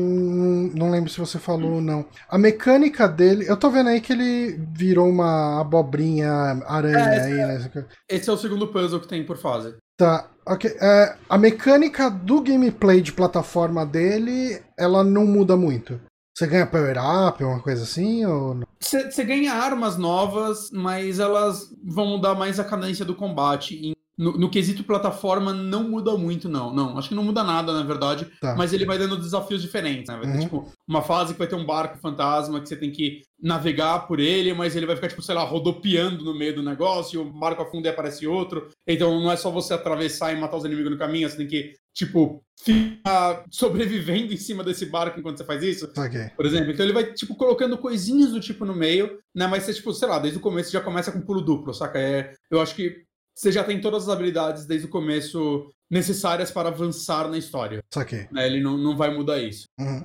Speaker 1: não lembro se você falou ou não. A mecânica dele, eu tô vendo aí que ele virou uma abobrinha aranha é, aí,
Speaker 2: é, né? Esse é o segundo puzzle que tem por fase.
Speaker 1: Tá, ok. É, a mecânica do gameplay de plataforma dele, ela não muda muito. Você ganha power-up, uma coisa assim? Ou...
Speaker 2: Você, ganha armas novas, mas elas vão mudar mais a cadência do combate. No, no, quesito plataforma, não muda muito, não. Não, acho que não muda nada, na verdade. Tá. Mas ele vai dando desafios diferentes, né? Vai ter, uhum. tipo, uma fase que vai ter um barco fantasma que você tem que navegar por ele, mas ele vai ficar, tipo, sei lá, rodopiando no meio do negócio, e o barco afunda e aparece outro. Então não é só você atravessar e matar os inimigos no caminho, você tem que, tipo, ficar sobrevivendo em cima desse barco enquanto você faz isso.
Speaker 1: Okay.
Speaker 2: Por exemplo. Então ele vai, tipo, colocando coisinhas do tipo no meio, né? Mas você, tipo, sei lá, desde o começo já começa com pulo duplo, saca? É, eu acho que você já tem todas as habilidades desde o começo necessárias para avançar na história.
Speaker 1: Saquei.
Speaker 2: Né? Ele não, não vai mudar isso.
Speaker 1: Uhum.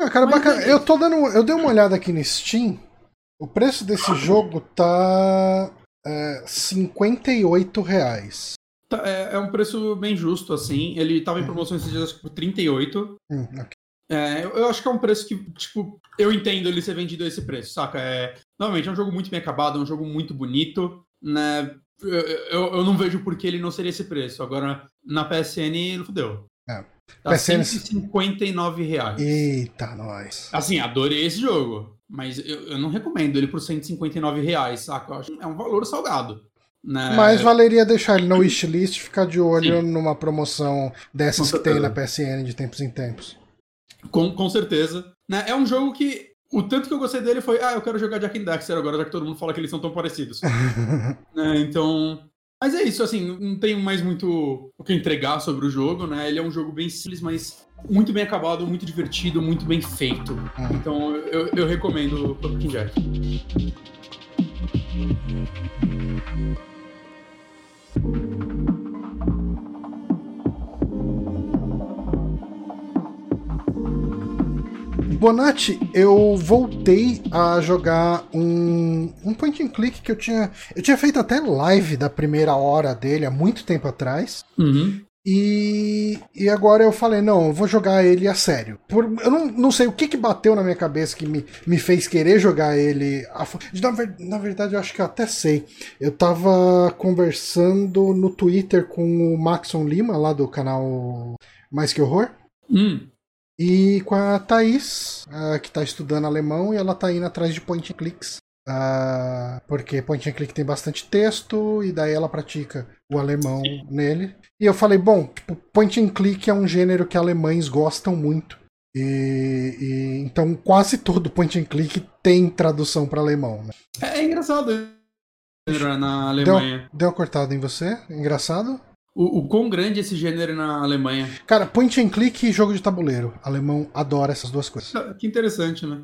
Speaker 1: Ah, cara, Mas bacana. É eu tô dando. Eu dei uma olhada aqui no Steam. O preço desse jogo tá. É, 58 reais.
Speaker 2: Tá, é, é, um preço bem justo, assim. Ele tava em uhum. promoção esses dias, acho que por 38.
Speaker 1: Hum, okay.
Speaker 2: É, eu, eu, acho que é um preço que, tipo, eu entendo ele ser vendido a esse preço, saca? É, novamente, é um jogo muito bem acabado, é um jogo muito bonito, né? eu, eu, eu, não vejo por que ele não seria esse preço. Agora, na PSN, fudeu.
Speaker 1: É.
Speaker 2: Tá PSN... 159 reais.
Speaker 1: Eita, nós.
Speaker 2: Assim, adorei esse jogo. Mas eu, eu não recomendo ele por 159 reais, saca? Eu acho é um valor salgado. Né?
Speaker 1: Mas valeria deixar ele no wishlist e ficar de olho Sim. numa promoção dessas que tem na PSN de tempos em tempos.
Speaker 2: Com, com certeza. Né? É um jogo que o tanto que eu gostei dele foi, ah, eu quero jogar Jack and Dexter agora, já que todo mundo fala que eles são tão parecidos. né, então. Mas é isso, assim, não tenho mais muito o que entregar sobre o jogo, né? Ele é um jogo bem simples, mas muito bem acabado, muito divertido, muito bem feito. Uhum. Então eu, eu recomendo o Pumpkin Jack.
Speaker 1: Bonatti, eu voltei a jogar um, um point and click que eu tinha. Eu tinha feito até live da primeira hora dele há muito tempo atrás.
Speaker 2: Uhum.
Speaker 1: E, e agora eu falei, não, eu vou jogar ele a sério. Por, eu não, não sei o que, que bateu na minha cabeça que me, me fez querer jogar ele. A, na, na verdade, eu acho que eu até sei. Eu tava conversando no Twitter com o Maxon Lima, lá do canal Mais Que Horror.
Speaker 2: Hum.
Speaker 1: E com a Thaís, que está estudando alemão, e ela está indo atrás de point clicks. Uh, porque point and click tem bastante texto, e daí ela pratica o alemão Sim. nele. E eu falei, bom, tipo, point and click é um gênero que alemães gostam muito. E, e então quase todo point and click tem tradução para alemão. Né?
Speaker 2: É, é engraçado na Alemanha.
Speaker 1: Deu, deu uma cortada em você? Engraçado?
Speaker 2: O, o quão grande é esse gênero na Alemanha?
Speaker 1: Cara, point and click e jogo de tabuleiro. O alemão adora essas duas coisas.
Speaker 2: Que interessante, né?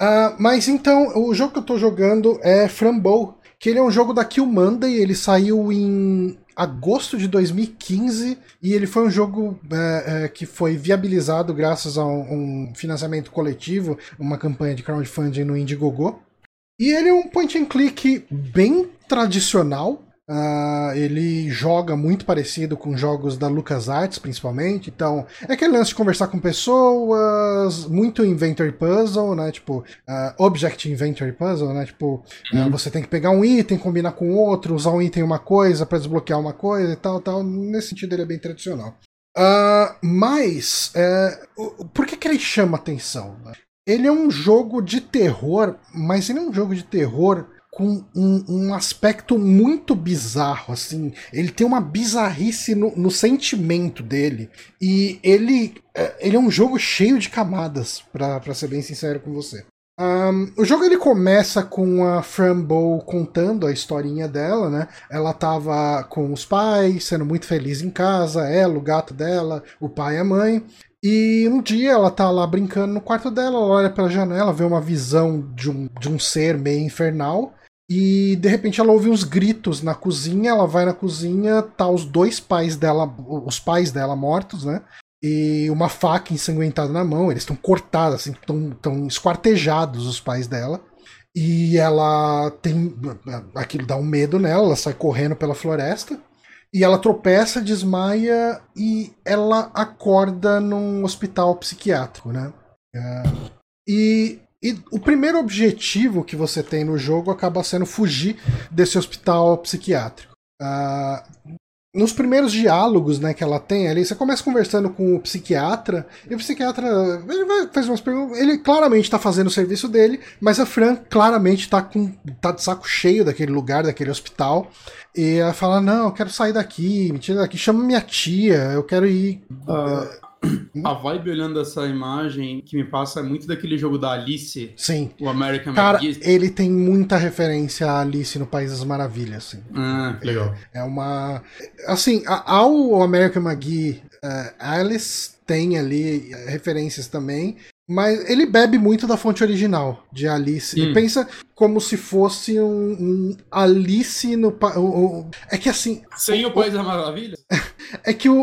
Speaker 1: Uh, mas então, o jogo que eu tô jogando é Frambow, que ele é um jogo da Kill Monday, ele saiu em agosto de 2015 e ele foi um jogo é, é, que foi viabilizado graças a um, um, financiamento coletivo, uma campanha de crowdfunding no Indiegogo. E ele é um point and click bem tradicional, Uh, ele joga muito parecido com jogos da LucasArts, principalmente. Então, é aquele lance de conversar com pessoas, muito inventory puzzle, né? Tipo, uh, object inventory puzzle, né? Tipo, uh, você tem que pegar um item, combinar com outro, usar um item uma coisa para desbloquear uma coisa e tal, tal. Nesse sentido, ele é bem tradicional. mas, por que, que ele chama atenção? Ele é um jogo de terror, mas ele é um jogo de terror com um, um, aspecto muito bizarro, assim. Ele tem uma bizarrice no, no sentimento dele. E ele, é, ele é um jogo cheio de camadas, para ser bem sincero com você. Um, o jogo ele começa com a Fran Bow contando a historinha dela, né? Ela tava com os pais, sendo muito feliz em casa, ela, o gato dela, o pai e a mãe. E um dia ela tá lá brincando no quarto dela, ela olha pela janela, vê uma visão de um, de um ser meio infernal. E de repente ela ouve uns gritos na cozinha, ela vai na cozinha, tá os dois pais dela, os pais dela mortos, né? E uma faca ensanguentada na mão, eles estão cortados, assim, estão esquartejados os pais dela. E ela tem. aquilo dá um medo nela, ela sai correndo pela floresta. E ela tropeça, desmaia e ela acorda num hospital psiquiátrico, né? É, e e o primeiro objetivo que você tem no jogo acaba sendo fugir desse hospital psiquiátrico. Uh, nos primeiros diálogos né, que ela tem ali, você começa conversando com o psiquiatra, e o psiquiatra ele vai fazer umas perguntas. Ele claramente está fazendo o serviço dele, mas a Fran claramente está com, tá de saco cheio daquele lugar, daquele hospital. E ela fala: Não, eu quero sair daqui, me tira daqui, chama minha tia, eu quero ir. Uh,
Speaker 2: a vibe olhando essa imagem que me passa é muito daquele jogo da Alice.
Speaker 1: Sim.
Speaker 2: O American
Speaker 1: Cara, McGee. ele tem muita referência a Alice no País das Maravilhas. Assim.
Speaker 2: Ah, legal.
Speaker 1: É, é uma. Assim, ao American McGee, uh, Alice tem ali referências também, mas ele bebe muito da fonte original de Alice. Hum. E pensa como se fosse um, um Alice no. É que assim.
Speaker 2: Sem o, o País da Maravilha?
Speaker 1: É que o,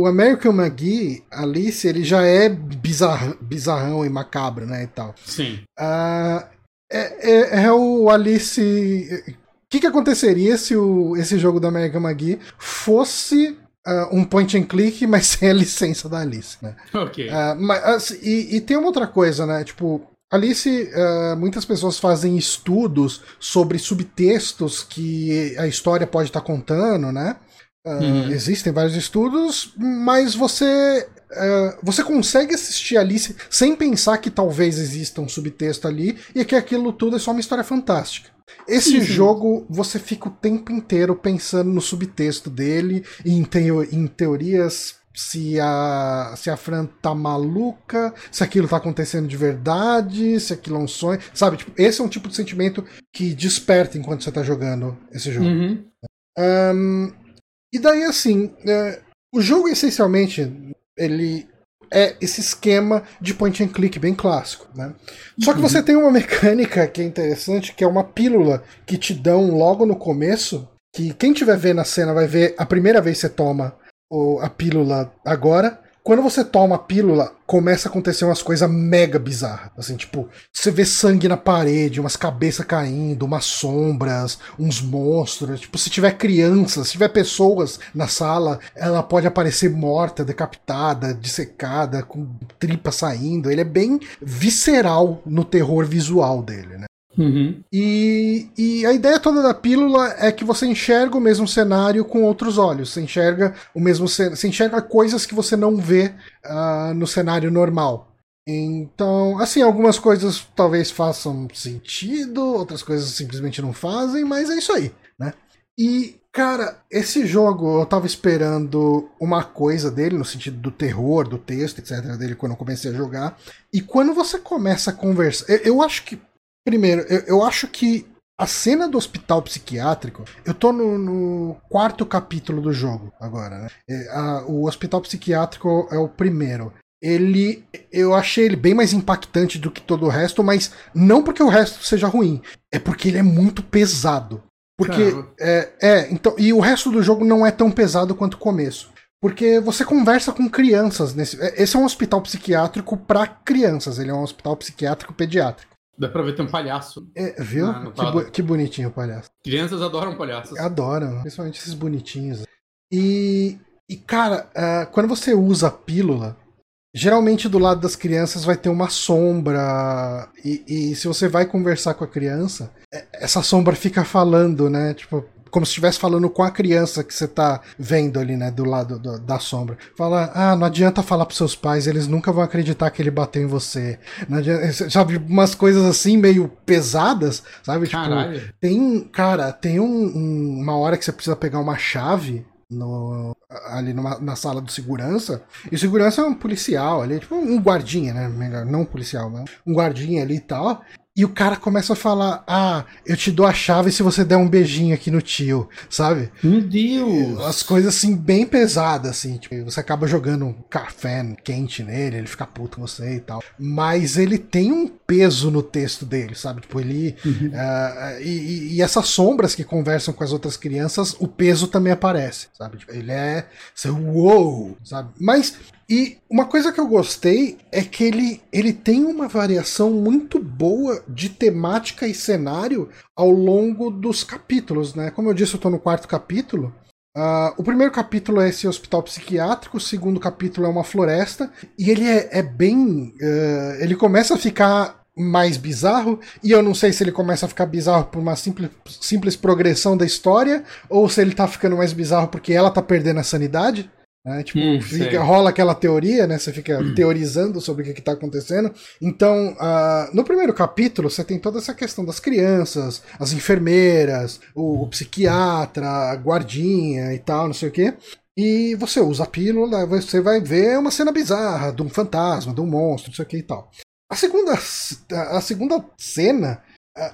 Speaker 1: o, American McGee, Alice, ele já é bizarr, bizarrão e macabro, né? E tal.
Speaker 2: Sim.
Speaker 1: Uh, é, é, é, o Alice. O que, que aconteceria se o, esse jogo do American McGee fosse uh, um point and click, mas sem a licença da Alice, né?
Speaker 2: Ok.
Speaker 1: Uh, mas, assim, e, e, tem uma outra coisa, né? Tipo, Alice, uh, muitas pessoas fazem estudos sobre subtextos que a história pode estar tá contando, né? Uhum. Existem vários estudos, mas você uh, você consegue assistir Alice sem pensar que talvez exista um subtexto ali e que aquilo tudo é só uma história fantástica. Esse sim, sim. jogo, você fica o tempo inteiro pensando no subtexto dele, e em, teo em teorias se a, se a Fran tá maluca, se aquilo tá acontecendo de verdade, se aquilo é um sonho. Sabe, tipo, esse é um tipo de sentimento que desperta enquanto você tá jogando esse jogo.
Speaker 2: Uhum.
Speaker 1: Um, e daí, assim, é, o jogo essencialmente ele é esse esquema de point and click bem clássico, né? Só que você uhum. tem uma mecânica que é interessante, que é uma pílula que te dão logo no começo, que quem tiver vendo a cena vai ver a primeira vez que você toma a pílula agora, quando você toma a pílula, começa a acontecer umas coisas mega bizarras. Assim, tipo, você vê sangue na parede, umas cabeças caindo, umas sombras, uns monstros. Tipo, se tiver crianças, se tiver pessoas na sala, ela pode aparecer morta, decapitada, dissecada, com tripa saindo. Ele é bem visceral no terror visual dele, né?
Speaker 2: Uhum.
Speaker 1: E, e a ideia toda da pílula é que você enxerga o mesmo cenário com outros olhos. Você enxerga o mesmo você enxerga coisas que você não vê uh, no cenário normal. Então, assim, algumas coisas talvez façam sentido, outras coisas simplesmente não fazem, mas é isso aí, né? E, cara, esse jogo eu tava esperando uma coisa dele, no sentido do terror, do texto, etc., dele, quando eu comecei a jogar. E quando você começa a conversar. Eu, eu acho que Primeiro, eu, eu acho que a cena do hospital psiquiátrico, eu tô no, no quarto capítulo do jogo agora, né? É, a, o hospital psiquiátrico é o primeiro. Ele, eu achei ele bem mais impactante do que todo o resto, mas não porque o resto seja ruim, é porque ele é muito pesado. Porque é, é, então, e o resto do jogo não é tão pesado quanto o começo. Porque você conversa com crianças nesse. É, esse é um hospital psiquiátrico para crianças, ele é um hospital psiquiátrico pediátrico.
Speaker 2: Dá pra ver tem um palhaço.
Speaker 1: É, viu? Que, que, bonitinho o palhaço.
Speaker 2: Crianças adoram palhaços.
Speaker 1: Adoram, principalmente esses bonitinhos. E, e cara, uh, quando você usa a pílula, geralmente do lado das crianças vai ter uma sombra. E, e se você vai conversar com a criança, é, essa sombra fica falando, né? Tipo, como se estivesse falando com a criança que você tá vendo ali, né, do lado do, da sombra. Fala, ah, não adianta falar pros seus pais, eles nunca vão acreditar que ele bateu em você. Não adianta, sabe, umas coisas assim meio pesadas, sabe? Tipo,
Speaker 2: Caralho.
Speaker 1: Tipo, tem, cara, tem um, um, uma hora que você precisa pegar uma chave no, ali numa, na sala do segurança. E o segurança é um policial ali, tipo um guardinha, né? Não um policial, mas um guardinha ali e tal. E o cara começa a falar: Ah, eu te dou a chave se você der um beijinho aqui no tio, sabe?
Speaker 2: Meu Deus!
Speaker 1: As coisas assim, bem pesadas, assim. Tipo, você acaba jogando um café quente nele, ele fica puto com você e tal. Mas ele tem um peso no texto dele, sabe? Tipo, ele. Uhum. Uh, e, e, essas sombras que conversam com as outras crianças, o peso também aparece, sabe? Tipo, ele é. Você, uou! Sabe? Mas e uma coisa que eu gostei é que ele, ele tem uma variação muito boa de temática e cenário ao longo dos capítulos, né? Como eu disse, eu estou no quarto capítulo. Uh, o primeiro capítulo é esse hospital psiquiátrico, o segundo capítulo é uma floresta, e ele é, é bem. Uh, ele começa a ficar mais bizarro, e eu não sei se ele começa a ficar bizarro por uma simples, simples progressão da história, ou se ele tá ficando mais bizarro porque ela tá perdendo a sanidade. Né? Tipo, hum, fica, rola aquela teoria, né? Você fica hum. teorizando sobre o que, está acontecendo. Então, uh, no primeiro capítulo, você tem toda essa questão das crianças, as enfermeiras, o, o psiquiatra, a guardinha e tal, não sei o quê. E você usa a pílula, você vai ver uma cena bizarra de um fantasma, de um monstro, não sei o que e tal. A segunda, a segunda cena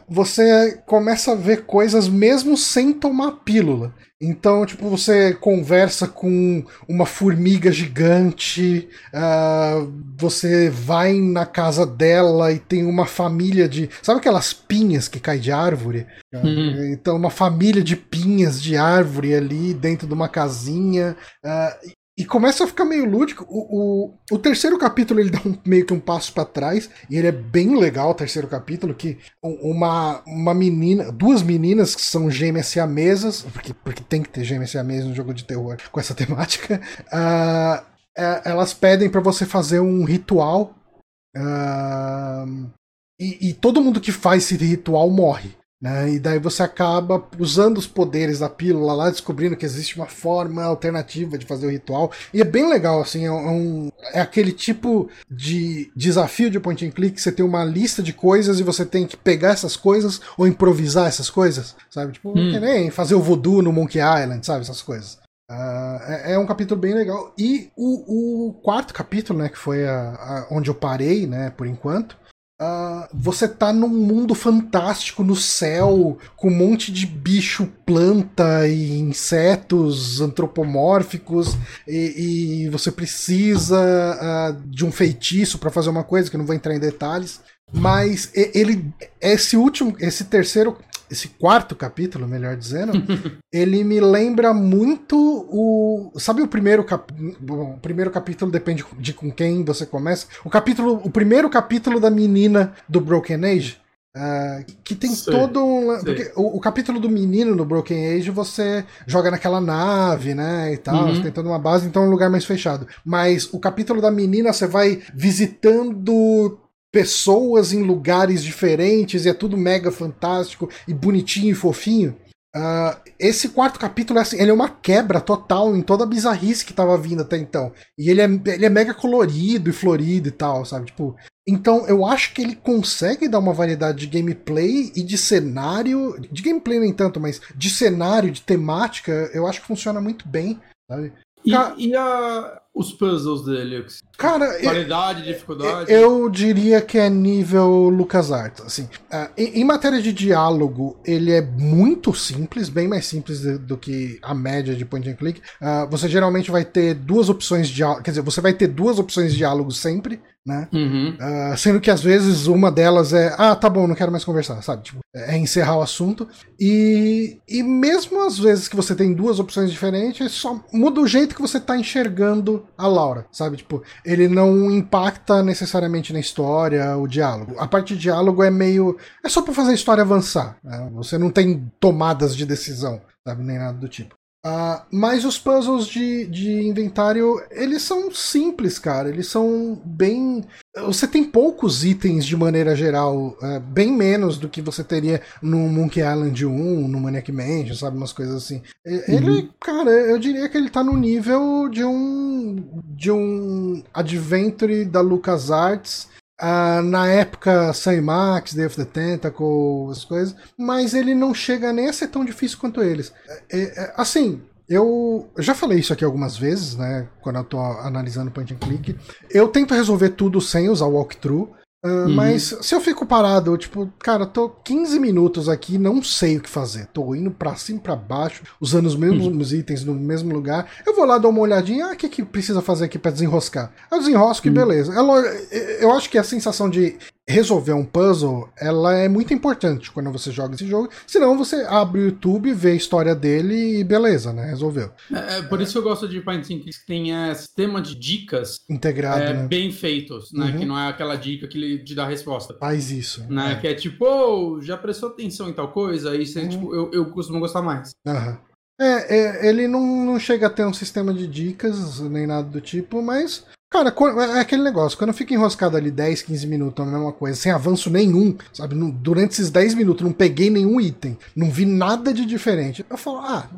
Speaker 1: você começa a ver coisas mesmo sem tomar pílula. Então, tipo, você conversa com uma formiga gigante, uh, você vai na casa dela e tem uma família de. Sabe aquelas pinhas que caem de árvore? Uhum. Então, uma família de pinhas de árvore ali dentro de uma casinha. Uh, e começa a ficar meio lúdico. O, o, o terceiro capítulo ele dá um, meio que um passo para trás. E ele é bem legal, o terceiro capítulo. Que uma, uma menina, duas meninas que são gêmeas siamesas, porque, porque tem que ter gêmeas siamesas no jogo de terror com essa temática. Uh, elas pedem para você fazer um ritual. Uh, e, e todo mundo que faz esse ritual morre. Né? E daí você acaba usando os poderes da pílula lá, descobrindo que existe uma forma alternativa de fazer o ritual. E é bem legal, assim, é, um, é aquele tipo de desafio de point and click, você tem uma lista de coisas e você tem que pegar essas coisas ou improvisar essas coisas, sabe? Tipo, hum. que nem fazer o voodoo no Monkey Island, sabe? Essas coisas. Uh, é, é, um capítulo bem legal. E o, o quarto capítulo, né, que foi a, a, onde eu parei, né, por enquanto, Uh, você tá num mundo fantástico no céu, com um monte de bicho, planta e insetos antropomórficos, e, e você precisa uh, de um feitiço para fazer uma coisa que eu não vou entrar em detalhes. Mas ele, esse último, esse terceiro esse quarto capítulo, melhor dizendo, ele me lembra muito o. Sabe o primeiro capítulo? Bom, o primeiro capítulo depende de com quem você começa. O capítulo. O primeiro capítulo da menina do Broken Age. Uh, que tem sei, todo um. Porque o, o, capítulo do menino no Broken Age você joga naquela nave, né? E tal, uhum. tem toda uma base, então é um lugar mais fechado. Mas o capítulo da menina você vai visitando pessoas em lugares diferentes, e é tudo mega fantástico e bonitinho e fofinho. Uh, esse quarto capítulo é assim, ele é uma quebra total em toda a bizarrice que tava vindo até então. E ele é, ele é mega colorido e florido e tal, sabe? Tipo, então eu acho que ele consegue dar uma variedade de gameplay e de cenário. De gameplay nem tanto, mas de cenário, de temática, eu acho que funciona muito bem, sabe?
Speaker 2: E, e a, os puzzles dele?
Speaker 1: Cara,
Speaker 2: qualidade, eu, dificuldade?
Speaker 1: Eu diria que é nível LucasArts. Assim, uh, em, em, matéria de diálogo, ele é muito simples, bem mais simples de, do que a média de point and click. Uh, você geralmente vai ter duas opções de diálogo, quer dizer, você vai ter duas opções de diálogo sempre né?
Speaker 2: Uhum.
Speaker 1: Uh, sendo que às vezes uma delas é, ah, tá bom, não quero mais conversar, sabe? Tipo, é encerrar o assunto. E, e mesmo às vezes que você tem duas opções diferentes, só muda o jeito que você tá enxergando a Laura, sabe? Tipo, ele não impacta necessariamente na história, o diálogo. A parte de diálogo é meio. É só pra fazer a história avançar. Né? Você não tem tomadas de decisão, sabe? Nem nada do tipo. Uh, mas os puzzles de, de inventário, eles são simples, cara. Eles são bem. Você tem poucos itens de maneira geral, uh, bem menos do que você teria no Monkey Island 1, no Maniac Mansion, sabe? Umas coisas assim. Ele, uhum. cara, eu diria que ele tá no nível de um. de um Adventure da LucasArts Uh, na época, Max, Day of the Tentacle, as coisas, mas ele não chega nem a ser tão difícil quanto eles. É, é, assim, eu já falei isso aqui algumas vezes, né? Quando eu tô analisando point and click. Eu tento resolver tudo sem usar walkthrough. Uh, uhum. Mas se eu fico parado, tipo, cara, tô 15 minutos aqui não sei o que fazer. Tô indo pra cima e pra baixo, usando os mesmos uhum. itens no mesmo lugar. Eu vou lá dar uma olhadinha, ah, o que, que precisa fazer aqui pra desenroscar? Eu desenrosco uhum. e beleza. É eu acho que a sensação de resolver um puzzle, ela é muito importante quando você joga esse jogo. Senão você abre o YouTube, vê a história dele e beleza, né? Resolveu.
Speaker 2: É, é por isso que eu gosto de Point que tem é, sistema de dicas
Speaker 1: integrado,
Speaker 2: é,
Speaker 1: né?
Speaker 2: bem feitos, né? Uhum. Que não é aquela dica que ele te dá a resposta.
Speaker 1: Faz isso.
Speaker 2: Né? É. Que é tipo, oh, já prestou atenção em tal coisa? Aí você, uhum. tipo, eu, eu costumo gostar mais.
Speaker 1: Aham. É, é, ele não, não chega a ter um sistema de dicas nem nada do tipo, mas Cara, é aquele negócio, quando eu fico enroscado ali 10, 15 minutos, a mesma coisa, sem avanço nenhum, sabe? Durante esses 10 minutos não peguei nenhum item, não vi nada de diferente. Eu falo, ah,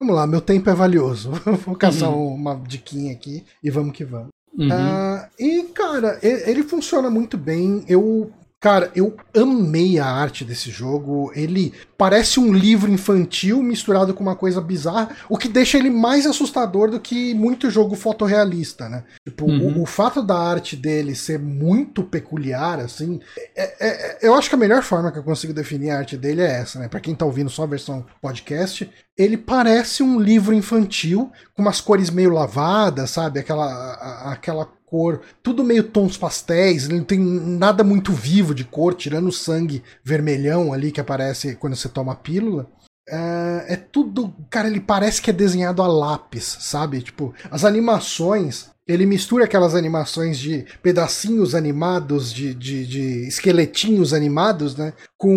Speaker 1: vamos lá, meu tempo é valioso. Vou caçar uhum. uma diquinha aqui e vamos que vamos. Uhum. Uh, e, cara, ele funciona muito bem. Eu Cara, eu amei a arte desse jogo. Ele parece um livro infantil misturado com uma coisa bizarra, o que deixa ele mais assustador do que muito jogo fotorrealista, né? Tipo, uhum. o, o, fato da arte dele ser muito peculiar, assim. É, é, é, eu acho que a melhor forma que eu consigo definir a arte dele é essa, né? Pra quem tá ouvindo só a versão podcast, ele parece um livro infantil, com umas cores meio lavadas, sabe? Aquela, a, aquela cor, tudo meio tons pastéis, não tem nada muito vivo de cor, tirando o sangue vermelhão ali que aparece quando você toma a pílula. É, é, tudo. Cara, ele parece que é desenhado a lápis, sabe? Tipo, as animações. Ele mistura aquelas animações de pedacinhos animados, de, de, de esqueletinhos animados, né? Com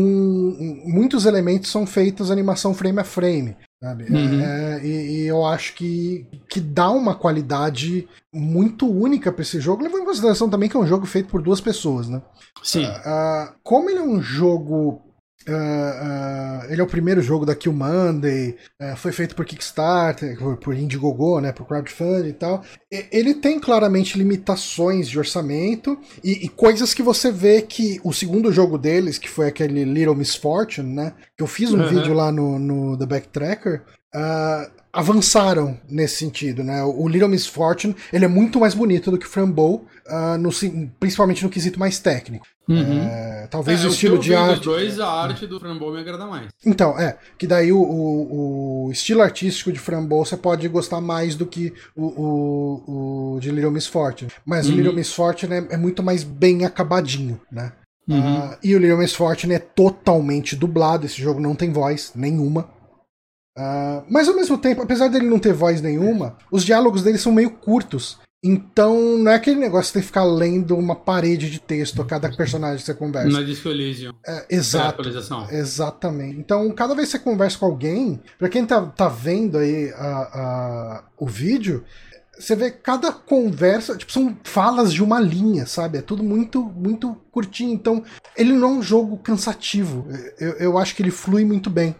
Speaker 1: muitos elementos são feitos animação frame a frame. Sabe? Uhum. É, e, e, eu acho que, que dá uma qualidade muito única para esse jogo, levando em consideração também que é um jogo feito por duas pessoas, né?
Speaker 2: Sim. Uh,
Speaker 1: uh, como ele é um jogo Uh, uh, ele é o primeiro jogo da Kill Monday, uh, foi feito por Kickstarter, por, por Indiegogo, né, por crowdfunding e tal. E, ele tem claramente limitações de orçamento e, e, coisas que você vê que o segundo jogo deles, que foi aquele Little Misfortune, né, que eu fiz um uhum. vídeo lá no, no The Backtracker, avançaram nesse sentido, né? O Little Miss Fortune ele é muito mais bonito do que Frambow, uh, no, principalmente no quesito mais técnico. Uhum. É, talvez é, o estilo de arte. Dos
Speaker 2: dois, a arte do Frambow me agrada mais.
Speaker 1: Então, é. Que daí o, o, o estilo artístico de Frambow você pode gostar mais do que o, o, o de Little Miss Fortune. Mas uhum. o Little Miss Fortune é, é, muito mais bem acabadinho, né? Uhum. Uh, e o Little Miss Fortune é totalmente dublado. Esse jogo não tem voz nenhuma. Uh, mas ao mesmo tempo, apesar dele não ter voz nenhuma, os diálogos dele são meio curtos. Então não é aquele negócio de que ficar lendo uma parede de texto a cada personagem que você conversa.
Speaker 2: Não é Disco Elysium.
Speaker 1: É, exato. É exatamente. Então, cada vez que você conversa com alguém, pra quem tá, tá vendo aí a, a, o vídeo, você vê cada conversa, tipo, são falas de uma linha, sabe? É tudo muito, muito curtinho. Então, ele não é um jogo cansativo. Eu, eu acho que ele flui muito bem.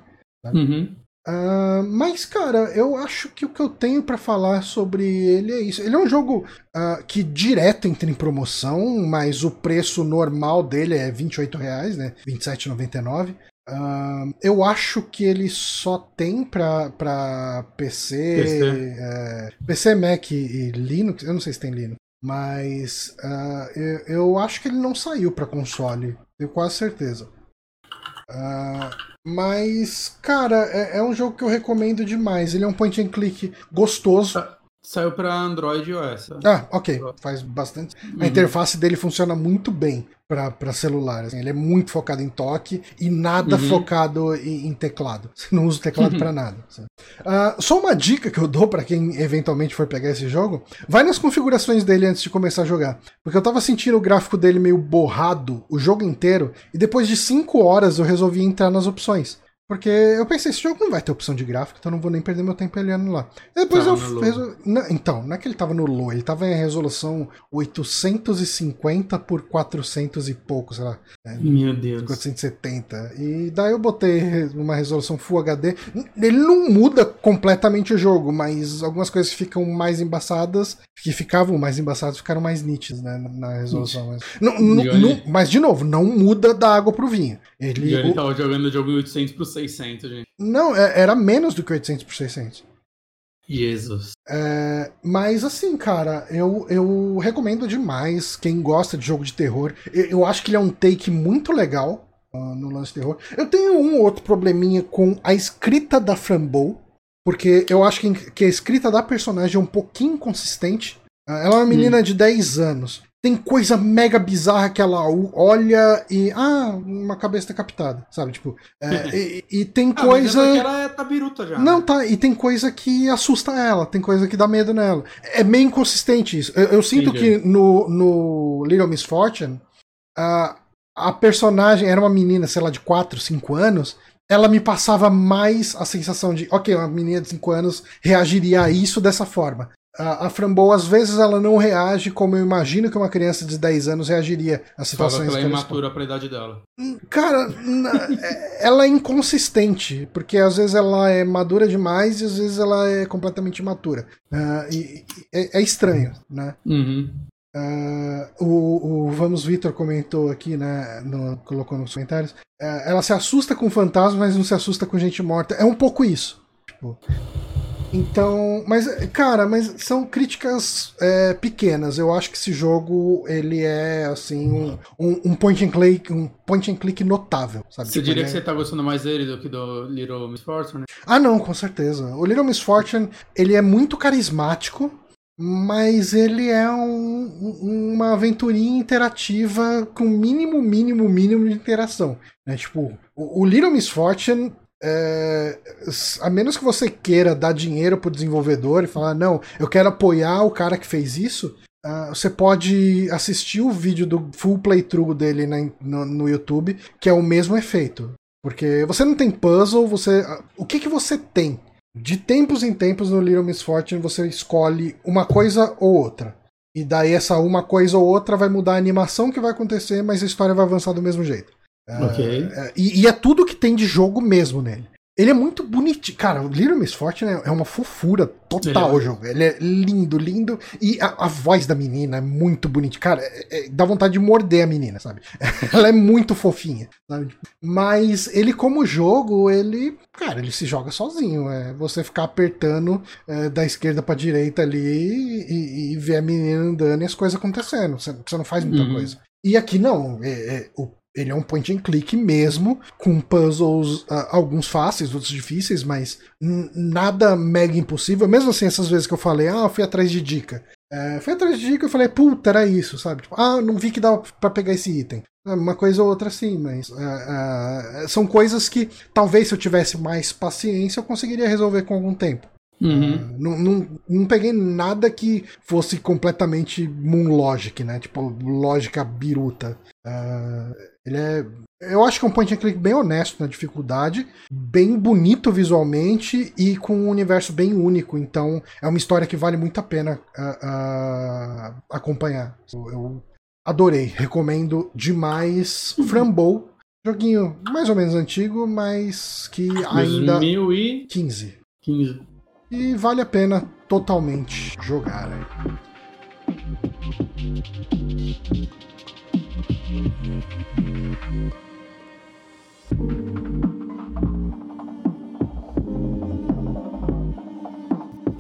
Speaker 2: Uhum.
Speaker 1: Uh, mas, cara, eu acho que o que eu tenho para falar sobre ele é isso. Ele é um jogo uh, que direto entra em promoção, mas o preço normal dele é 28 reais, né? 27,99. Uh, eu acho que ele só tem pra, pra PC, PC. É, PC, Mac e Linux. Eu não sei se tem Linux. Mas eu, eu acho que ele não saiu para console. Tenho quase certeza. Uh, mas, cara, é, é, um jogo que eu recomendo demais. Ele é um point and click gostoso.
Speaker 2: Saiu pra Android e iOS.
Speaker 1: Ah, ok. Faz bastante. A
Speaker 2: Uhum.
Speaker 1: interface dele funciona muito bem para celular. assim, ele é muito focado em toque e nada
Speaker 2: Uhum.
Speaker 1: focado em, em teclado. Você não usa o teclado pra nada. assim. Ah, só uma dica que eu dou pra quem eventualmente for pegar esse jogo: vai nas configurações dele antes de começar a jogar. Porque eu tava sentindo o gráfico dele meio borrado o jogo inteiro e depois de 5 horas eu resolvi entrar nas opções. Porque eu pensei, esse jogo não vai ter opção de gráfico, então não vou nem perder meu tempo olhando lá. Depois
Speaker 2: Tava
Speaker 1: eu resol- não, então, não é que ele tava no low, ele tava em resolução 850 por 400 e pouco, sei lá,
Speaker 2: Meu Deus.
Speaker 1: 470. E daí eu botei uma resolução Full HD. Ele não muda completamente o jogo, mas algumas coisas ficam mais embaçadas, que ficavam mais embaçadas, ficaram mais nítidas, né, na resolução. Mas, não- não-
Speaker 2: E
Speaker 1: mas, de novo, não muda da água pro vinho. Ele,
Speaker 2: E ele
Speaker 1: o-
Speaker 2: tava jogando o jogo em 800 pro 600, gente.
Speaker 1: não, é- era menos do que 800 por 600.
Speaker 2: Jesus.
Speaker 1: É, mas assim, cara, eu, eu recomendo demais quem gosta de jogo de terror. Eu, eu acho que ele é um take muito legal ah, no lance de terror. Eu tenho um ou outro probleminha com a escrita da Frambow, porque eu acho que, que a escrita da personagem é um pouquinho inconsistente. Ah, ela é uma menina de 10 anos. Tem coisa mega bizarra que ela olha e. Ah, uma cabeça decapitada, sabe? Tipo. é, e, e tem
Speaker 2: Ah,
Speaker 1: coisa.
Speaker 2: é porque ela é tabiruta já.
Speaker 1: Não,
Speaker 2: né?
Speaker 1: tá. E tem coisa que assusta ela, tem coisa que dá medo nela. É meio inconsistente isso. Eu, eu sinto
Speaker 2: Entendi.
Speaker 1: que no, no Little Miss Fortune, a, a personagem era uma menina, sei lá, de 4, 5 anos. Ela me passava mais a sensação de, ok, uma menina de 5 anos reagiria a isso dessa forma. A, a Framboa, às vezes, ela não reage como eu imagino que uma criança de 10 anos reagiria a
Speaker 2: Fala
Speaker 1: situações
Speaker 2: que ela é imatura pra idade dela.
Speaker 1: Cara, na- é- ela é inconsistente, porque às vezes ela é madura demais e às vezes ela é completamente imatura. Ah, e, e é, é estranho, né?
Speaker 2: Uhum.
Speaker 1: Ah, o, o Vamos Vitor comentou aqui, né? no- colocou nos comentários. ah, ela se assusta com fantasmas, mas não se assusta com gente morta. É um pouco isso. Tipo. Então, mas, cara, mas são críticas é, pequenas. Eu acho que esse jogo ele é assim um, um, um point and click, um point and click notável, sabe?
Speaker 2: Você
Speaker 1: Tipo,
Speaker 2: diria
Speaker 1: ele
Speaker 2: que você tá gostando mais dele do que do Little Miss Fortune?
Speaker 1: Ah, não, com certeza. O Little Miss Fortune, ele é muito carismático, mas ele é um- uma aventurinha interativa com mínimo, mínimo, mínimo de interação. Né? Tipo, o, o Little Miss Fortune, é, a menos que você queira dar dinheiro pro desenvolvedor e falar, não, eu quero apoiar o cara que fez isso, ah, você pode assistir o vídeo do full playthrough dele na no, no YouTube, que é o mesmo efeito. Porque você não tem puzzle, você. ah, O que, que você tem? De tempos em tempos no Little Miss Fortune você escolhe uma coisa ou outra. E daí essa uma coisa ou outra vai mudar a animação que vai acontecer, mas a história vai avançar do mesmo jeito.
Speaker 2: Ok.
Speaker 1: É, e, e é tudo que tem de jogo mesmo nele. Ele é muito bonitinho. Cara, o Little Miss Fortune é é uma fofura total
Speaker 2: é.
Speaker 1: o jogo. Ele é lindo, lindo. E a, a voz da menina é muito bonitinha. Cara, é- é- dá vontade de morder a menina, sabe? Ela é muito fofinha, sabe? Mas ele, como jogo, ele. Cara, ele se joga sozinho. É você ficar apertando é, da esquerda pra direita ali e, e ver a menina andando e as coisas acontecendo. Você, você não faz muita
Speaker 2: Uhum.
Speaker 1: coisa. E aqui não. é- é- o- ele é um point and click mesmo, com puzzles, ah, alguns fáceis, outros difíceis, mas nada mega impossível. Mesmo assim, essas vezes que eu falei, ah, eu fui atrás de dica. É, fui atrás de dica e falei, puta, era isso, sabe? Tipo, ah, não vi que dava pra pegar esse item. É, Uma coisa ou outra sim, mas ah, ah, são coisas que talvez se eu tivesse mais paciência eu conseguiria resolver com algum tempo.
Speaker 2: Uhum.
Speaker 1: Não, não, não peguei nada que fosse completamente Moon Logic, né? Tipo, lógica biruta. Ah, ele é. Eu acho que é um point and click bem honesto na dificuldade, bem bonito visualmente e com um universo bem único. Então, é uma história que vale muito a pena acompanhar. Eu, adorei, recomendo demais. Frambow, joguinho mais ou menos antigo, mas que ainda.
Speaker 2: 2015.
Speaker 1: 15. E vale a pena totalmente jogar. né?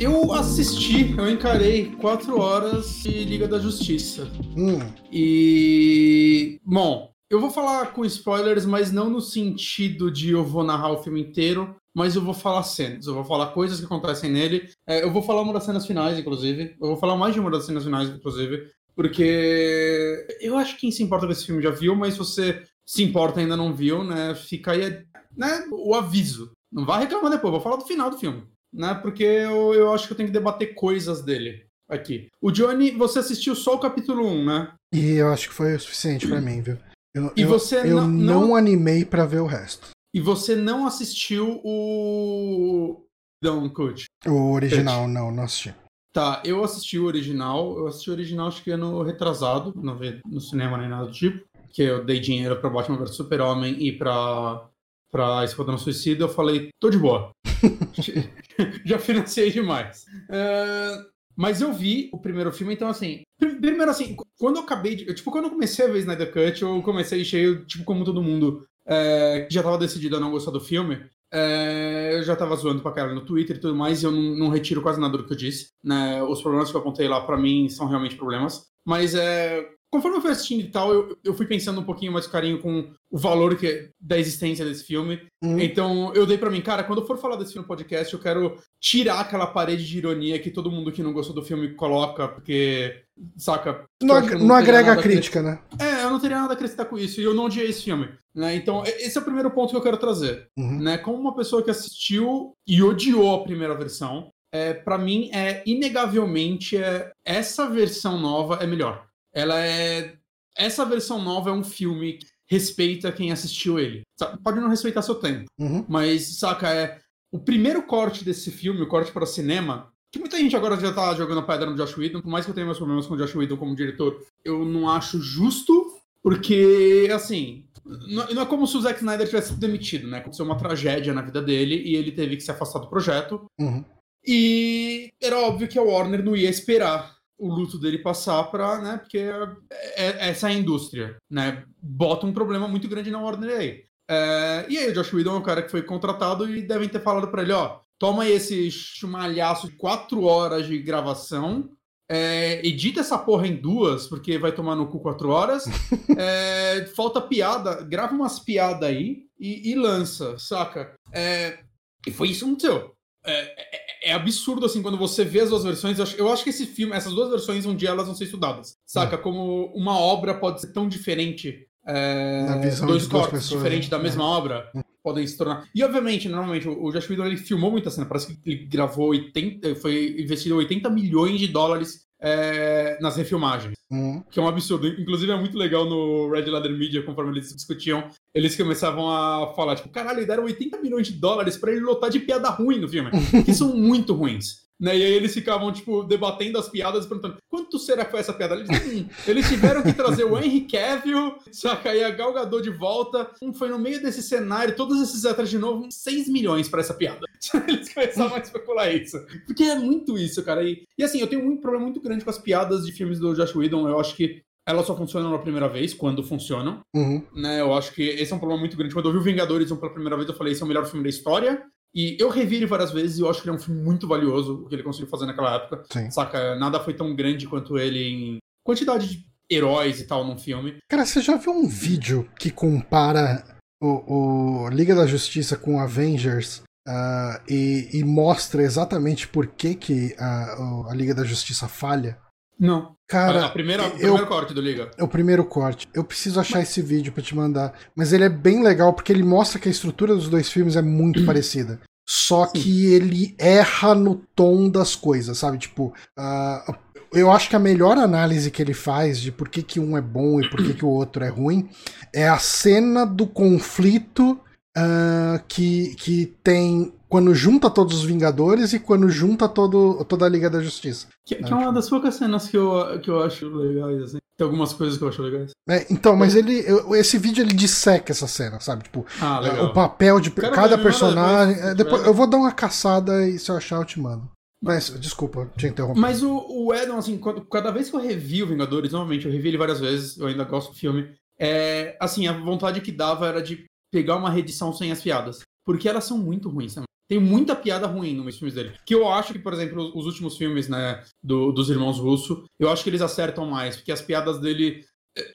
Speaker 2: Eu assisti, eu encarei quatro horas de Liga da Justiça.
Speaker 1: Hum,
Speaker 2: E. Bom, eu vou falar com spoilers, mas não no sentido de eu vou narrar o filme inteiro, mas eu vou falar cenas, eu vou falar coisas que acontecem nele. É, eu vou falar uma das cenas finais, inclusive. Eu vou falar mais de uma das cenas finais, inclusive. Porque eu acho que quem se importa com esse filme já viu, mas se você se importa e ainda não viu, né? Fica aí né, o aviso. Não vai reclamar depois, vou falar do final do filme. Né, porque eu, eu acho que eu tenho que debater coisas dele aqui. O Johnny, você assistiu só o capítulo 1, né?
Speaker 1: E eu acho que foi o suficiente para mim, viu? Eu,
Speaker 2: e
Speaker 1: eu,
Speaker 2: você
Speaker 1: eu não, não animei para ver o resto.
Speaker 2: E você não assistiu o. Don't Coach?
Speaker 1: O original, não, não assisti.
Speaker 2: Tá, eu assisti o original. Eu assisti o original, acho que ano retrasado. Não vi no cinema nem nada do tipo. Que eu dei dinheiro pra Batman vs Super-Homem e pra, pra Esquadrão Suicida. Eu falei, tô de boa. Já financiei demais. Uh, mas eu vi o primeiro filme, então assim. Primeiro, assim, quando eu acabei de. Tipo, quando eu comecei a ver Snyder Cut, eu comecei cheio, tipo, como todo mundo é, que já tava decidido a não gostar do filme. É, eu já tava zoando pra caralho no Twitter e tudo mais, e eu não, não, retiro quase nada do que eu disse. Né? Os problemas que eu apontei lá, para mim, são realmente problemas. Mas é, conforme eu fui assistindo e tal, eu, eu fui pensando um pouquinho mais carinho com o valor que, da existência desse filme. Uhum. Então eu dei para mim, cara, quando eu for falar desse filme no podcast, eu quero tirar aquela parede de ironia que todo mundo que não gostou do filme coloca, porque, saca?
Speaker 1: Não, não, não agrega crítica, né?
Speaker 2: É, eu não teria nada a acrescentar com isso, e eu não odiei esse filme. Né? Então, esse é o primeiro ponto que eu quero trazer. Uhum. Né? Como uma pessoa que assistiu e odiou a primeira versão, é, para mim é inegavelmente é, essa versão nova é melhor ela é. Essa versão nova é um filme que respeita quem assistiu ele. Pode não respeitar seu tempo, uhum. mas, saca, é. O primeiro corte desse filme, o corte para cinema, que muita gente agora já tá jogando a pedra no Josh Whedon, por mais que eu tenha meus problemas com o Josh Whedon como diretor, eu não acho justo, porque, assim, não é como se o Zack Snyder tivesse sido demitido, né? Aconteceu uma tragédia na vida dele e ele teve que se afastar do projeto. Uhum. E era óbvio que a Warner não ia esperar o luto dele passar para, né, porque é, é, essa é a indústria, né, bota um problema muito grande na Warner aí. É, e aí o Josh Whedon é o cara que foi contratado e devem ter falado para ele, ó, toma esse chumalhaço de quatro horas de gravação, é, edita essa porra em duas, porque vai tomar no cu quatro horas, é, falta piada, grava umas piadas aí e, e lança, saca? É, e foi isso que aconteceu. É, é, é, absurdo, assim, quando você vê as duas versões. Eu acho, eu acho, que esse filme, essas duas versões, um dia elas vão ser estudadas. Saca? É. Como uma obra pode ser tão diferente. É, dois cortes diferentes da mesma é. obra hum. podem se tornar. E, obviamente, normalmente, o, o Josh Whedon ele filmou muita cena. Parece que ele gravou 80. Foi investido 80 milhões de dólares é, nas refilmagens. Uhum. Que é um absurdo. Inclusive, é muito legal no Red Ladder Media, conforme eles discutiam, eles começavam a falar, tipo, caralho, deram 80 milhões de dólares para ele lotar de piada ruim no filme. que são muito ruins. Né? E aí eles ficavam, tipo, debatendo as piadas e perguntando quanto será que foi essa piada? Eles, hum, eles tiveram que trazer o Henry Cavill, saca aí a Gal Gadot de volta. Um, foi no meio desse cenário, todos esses extras de novo, 6 milhões para essa piada. eles começavam a especular isso. Porque é muito isso, cara. E, e assim, eu tenho um problema muito grande com as piadas de filmes do Josh Whedon. Eu acho que elas só funcionam na primeira vez, quando funcionam. Uhum. Né, eu acho que esse é um problema muito grande. Quando eu vi o Vingadores pela primeira vez, eu falei, esse é o melhor filme da história. E eu revi ele várias vezes e eu acho que ele é um filme muito valioso, o que ele conseguiu fazer naquela época. Sim. Saca? Nada foi tão grande quanto ele em quantidade de heróis e tal num filme.
Speaker 1: Cara, você já viu um vídeo que compara o, o Liga da Justiça com Avengers uh, e, e, mostra exatamente por que, que a, a Liga da Justiça falha?
Speaker 2: Não.
Speaker 1: Cara,
Speaker 2: a, primeira, o primeiro corte do Liga.
Speaker 1: É o primeiro corte. Eu preciso achar Mas... esse vídeo para te mandar. Mas ele é bem legal porque ele mostra que a estrutura dos dois filmes é muito parecida. Só Sim. que ele erra no tom das coisas, sabe? Tipo, uh, eu acho que a melhor análise que ele faz de por que, que um é bom e por que, que o outro é ruim é a cena do conflito uh, que, que tem quando junta todos os Vingadores e quando junta todo, toda a Liga da Justiça.
Speaker 2: Que, que é uma das poucas cenas que eu, que eu acho legais, assim. Tem algumas coisas que eu acho legais.
Speaker 1: É, então, mas ele. Esse vídeo ele disseca essa cena, sabe? Tipo,
Speaker 2: ah,
Speaker 1: o papel de cada personagem. Depois, é, depois, eu vou dar uma caçada e se eu achar, eu te mando. Mas, desculpa, te interromper.
Speaker 2: Mas o, o Edon, assim, quando, cada vez que eu revi o Vingadores, novamente, eu revi ele várias vezes, eu ainda gosto do filme. É, assim, a vontade que dava era de pegar uma reedição sem as piadas. Porque elas são muito ruins também. Tem muita piada ruim nos filmes dele. Que eu acho que, por exemplo, os últimos filmes, né, do, dos irmãos Russo, eu acho que eles acertam mais, porque as piadas dele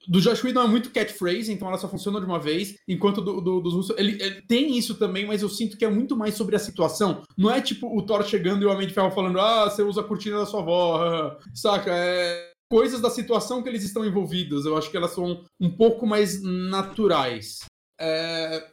Speaker 2: do Josh Whedon é muito catchphrase, então ela só funciona de uma vez, enquanto do, do, dos russos, ele, ele, tem isso também, mas eu sinto que é muito mais sobre a situação. Não é tipo o Thor chegando e o Homem de Ferro falando, ah, você usa a cortina da sua avó, saca? É coisas da situação que eles estão envolvidos. Eu acho que elas são um pouco mais naturais. É...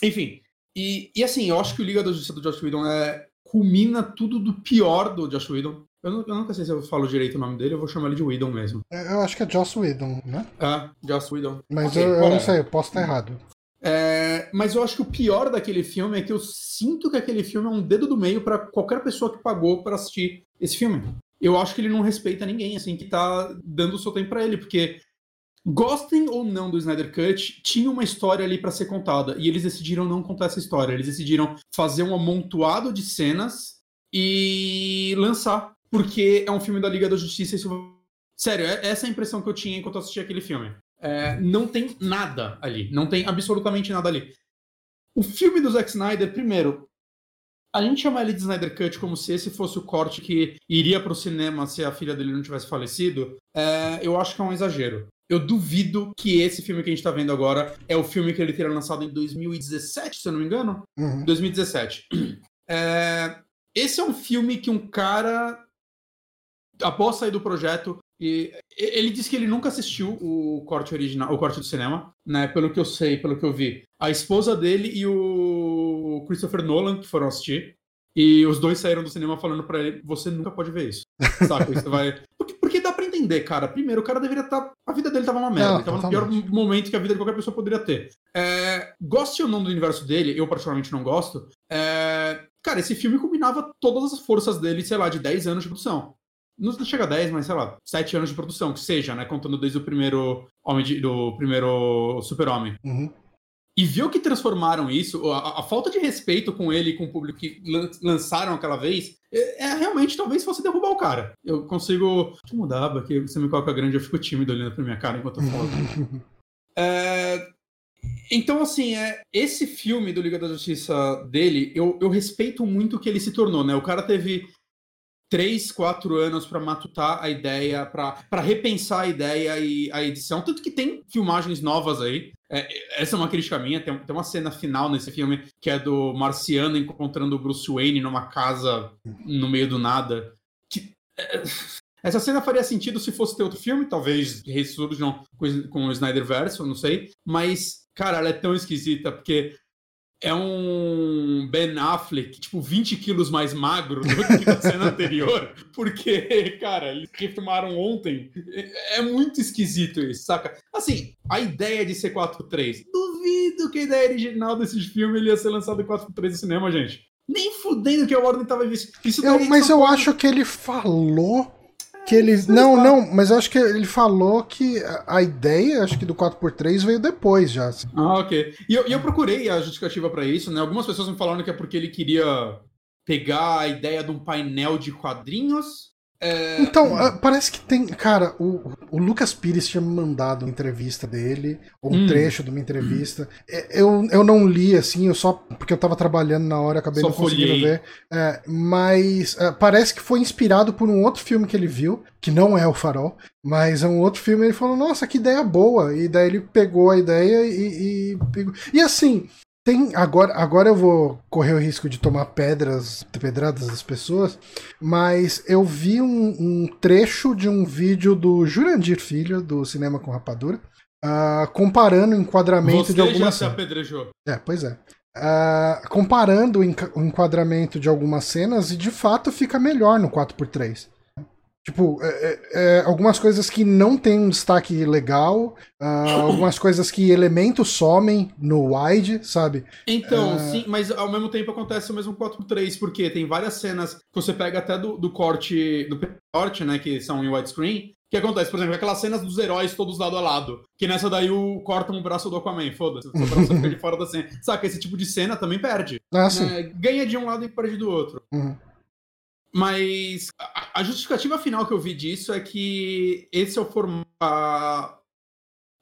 Speaker 2: Enfim, e, e assim, eu acho que o Liga da Justiça do Josh Whedon é, culmina tudo do pior do Josh Whedon. Eu, não, eu nunca sei se eu falo direito o nome dele, eu vou chamar ele de Whedon mesmo.
Speaker 1: É, eu acho que é Joss Whedon, né?
Speaker 2: É, Joss Whedon.
Speaker 1: Mas okay, eu, eu não sei, eu posso estar errado.
Speaker 2: É, mas eu acho que o pior daquele filme é que eu sinto que aquele filme é um dedo do meio para qualquer pessoa que pagou para assistir esse filme. Eu acho que ele não respeita ninguém, assim, que tá dando o seu tempo para ele, porque Gostem ou não do Snyder Cut, tinha uma história ali para ser contada e eles decidiram não contar essa história. Eles decidiram fazer um amontoado de cenas e lançar, porque é um filme da Liga da Justiça. Isso... Sério, é, essa é a impressão que eu tinha enquanto assistia aquele filme. É, não tem nada ali, não tem absolutamente nada ali. O filme do Zack Snyder, primeiro, a gente chama ele de Snyder Cut como se esse fosse o corte que iria para o cinema se a filha dele não tivesse falecido. É, eu acho que é um exagero. Eu duvido que esse filme que a gente tá vendo agora é o filme que ele teria lançado em 2017, se eu não me engano. Uhum. 2017. É... Esse é um filme que um cara, após sair do projeto, e ele disse que ele nunca assistiu o corte original, o corte do cinema, né? Pelo que eu sei, pelo que eu vi. A esposa dele e o Christopher Nolan que foram assistir. E os dois saíram do cinema falando para ele: você nunca pode ver isso. Saca? Você vai. Porque, porque dá pra entender, cara. Primeiro, o cara deveria estar. Tá... A vida dele tava uma merda. Não, ele tava totalmente. no pior momento que a vida de qualquer pessoa poderia ter. É... Goste ou não do universo dele, eu particularmente não gosto. É... Cara, esse filme combinava todas as forças dele, sei lá, de 10 anos de produção. Não chega a 10, mas sei lá, 7 anos de produção, que seja, né? Contando desde o primeiro Homem de... do primeiro Super-Homem. Uhum. E ver o que transformaram isso, a, a, falta de respeito com ele e com o público que lançaram aquela vez, é, é, realmente talvez fosse derrubar o cara. Eu consigo. Deixa eu mudar, porque você me coloca grande, eu fico tímido olhando pra minha cara enquanto eu falo. é, então, assim, é, esse filme do Liga da Justiça dele, eu, eu respeito muito o que ele se tornou, né? O cara teve três, quatro anos para matutar a ideia, para repensar a ideia e a edição. Tanto que tem filmagens novas aí. É, essa é uma crítica minha. Tem, tem, uma cena final nesse filme que é do Marciano encontrando o Bruce Wayne numa casa no meio do nada. Que, é, essa cena faria sentido se fosse ter outro filme, talvez ressurjam com, com o Snyder Verso, não sei. Mas, cara, ela é tão esquisita, porque é um Ben Affleck, tipo, 20 quilos mais magro do que na cena anterior, porque, cara, eles refilmaram ontem. É muito esquisito isso, saca? Assim, a ideia de ser 4-3, duvido que a ideia original desse filme ele ia ser lançado em 4-3 no cinema, gente. Nem fudendo que a Warner tava.
Speaker 1: Isso eu, mas eu acho que ele falou que eles. Não, não, mas acho que ele falou que a ideia, acho que do 4x3 veio depois já. Assim.
Speaker 2: Ah, ok. E eu, e eu procurei a justificativa para isso, né? Algumas pessoas me falaram que é porque ele queria pegar a ideia de um painel de quadrinhos
Speaker 1: é... Então, uh, parece que tem. Cara, o, o Lucas Pires tinha me mandado uma entrevista dele, ou um hum. trecho de uma entrevista. É, eu, eu não li, assim, eu só. Porque eu tava trabalhando na hora, acabei só não conseguindo ver. É, mas uh, parece que foi inspirado por um outro filme que ele viu, que não é o Farol, mas é um outro filme. Ele falou, nossa, que ideia boa. E daí ele pegou a ideia e. E, pegou... e assim, tem agora, agora eu vou correr o risco de tomar pedras, pedradas das pessoas, mas eu vi um, um trecho de um vídeo do Jurandir Filho do Cinema com Rapadura, uh, comparando o enquadramento Você de algumas.
Speaker 2: Já se apedrejou.
Speaker 1: É, pois é. Uh, comparando o enquadramento de algumas cenas e de fato fica melhor no 4x3. Tipo, é, é, é, algumas coisas que não tem um destaque legal, uh, algumas coisas que elementos somem no wide, sabe?
Speaker 2: Então, uh... sim, mas ao mesmo tempo acontece o mesmo 4x3, porque tem várias cenas que você pega até do, do corte, do corte, né, que são em widescreen, que acontece, por exemplo, aquelas cenas dos heróis todos lado a lado. Que nessa daí o cortam o braço do Aquaman, foda-se. O braço fica de fora da cena. Saca, esse tipo de cena também perde.
Speaker 1: Ah.
Speaker 2: Né? Ganha de um lado e perde do outro.
Speaker 1: Uhum.
Speaker 2: Mas a justificativa final que eu vi disso é que esse é o formato.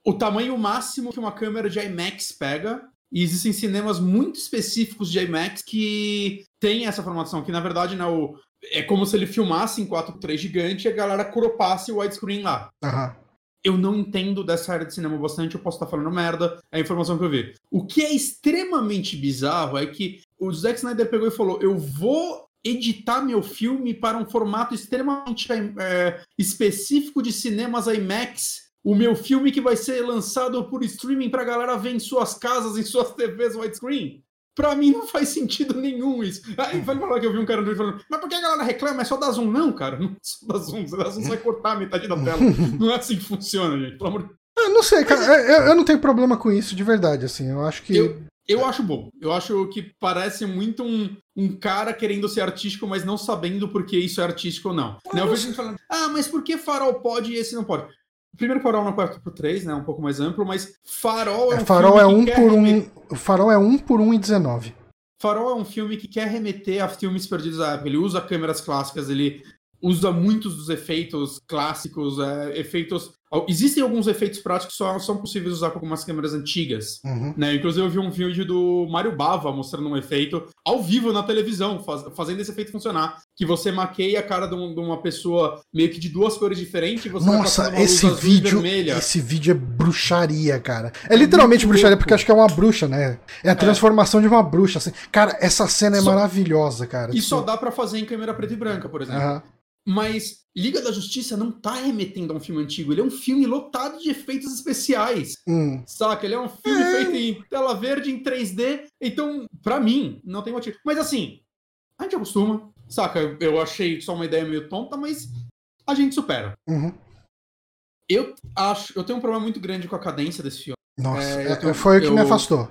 Speaker 2: O tamanho máximo que uma câmera de IMAX pega. E existem cinemas muito específicos de IMAX que tem essa formação, que na verdade né, o, é como se ele filmasse em 4x3 gigante e a galera cropasse o widescreen lá.
Speaker 1: Uhum.
Speaker 2: eu não entendo dessa área de cinema bastante, eu posso estar falando merda, é a informação que eu vi. O que é extremamente bizarro é que o Zack Snyder pegou e falou: eu vou editar meu filme para um formato extremamente é, específico de cinemas IMAX. O meu filme que vai ser lançado por streaming para a galera ver em suas casas, em suas TVs widescreen. Pra mim não faz sentido nenhum isso. Aí vai falar que eu vi um cara falando, mas por que a galera reclama? É só dar zoom? Não, cara, não é só dar zoom. Se dar zoom, você vai cortar a metade da tela. Não é assim que funciona, gente. Pelo amor de
Speaker 1: eu não sei, cara. Eu, eu, não tenho problema com isso de verdade, assim. Eu acho que.
Speaker 2: Eu, eu acho bom. Eu acho que parece muito um, um cara querendo ser artístico, mas não sabendo porque isso é artístico ou não. Né? Eu vejo gente falando, ah, mas por que farol pode e esse não pode? Primeiro Farol na 4 por 3 né? Um pouco mais amplo, mas Farol é, é um
Speaker 1: Farol
Speaker 2: filme
Speaker 1: é um por um, O Farol é 1 um por 1 um e 19.
Speaker 2: Farol é um filme que quer remeter a filmes perdidos da época. Ele usa câmeras clássicas, ele usa muitos dos efeitos clássicos, é, efeitos Existem alguns efeitos práticos que só são possíveis usar com algumas câmeras antigas. Uhum. Né? Inclusive, eu vi um vídeo do Mario Bava mostrando um efeito ao vivo na televisão, faz, fazendo esse efeito funcionar. Que você maqueia a cara de, um, de uma pessoa meio que de duas cores diferentes e você
Speaker 1: Nossa, esse vídeo, esse vídeo é bruxaria, cara. É, é literalmente bruxaria, louco. porque acho que é uma bruxa, né? É a é. transformação é. de uma bruxa. Assim. Cara, essa cena é só... maravilhosa, cara.
Speaker 2: E tipo... só dá para fazer em câmera preta e branca, por exemplo. Uhum. Mas Liga da Justiça não tá remetendo a um filme antigo, ele é um filme lotado de efeitos especiais. Hum. Saca? Ele é um filme é. feito em tela verde, em 3D. Então, para mim, não tem motivo. Mas assim, a gente acostuma. Saca? Eu achei só uma ideia meio tonta, mas a gente supera.
Speaker 1: Uhum.
Speaker 2: Eu acho. Eu tenho um problema muito grande com a cadência desse filme.
Speaker 1: Nossa, é, tenho, foi o que eu, me afastou.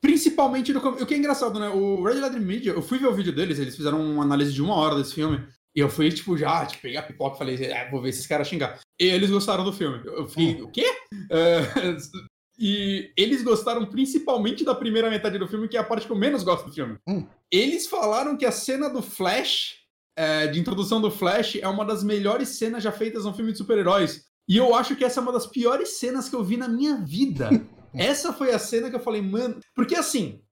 Speaker 2: Principalmente no. O que é engraçado, né? O Red Letter Media, eu fui ver o vídeo deles, eles fizeram uma análise de uma hora desse filme. E eu fui, tipo, já, tipo, pegar pipoca e falei, ah, vou ver esses caras xingar. E eles gostaram do filme. Eu fiquei, hum. o quê? Uh, e eles gostaram principalmente da primeira metade do filme, que é a parte que eu menos gosto do filme.
Speaker 1: Hum.
Speaker 2: Eles falaram que a cena do Flash, é, de introdução do Flash, é uma das melhores cenas já feitas num filme de super-heróis. E eu acho que essa é uma das piores cenas que eu vi na minha vida. essa foi a cena que eu falei, mano. Porque assim,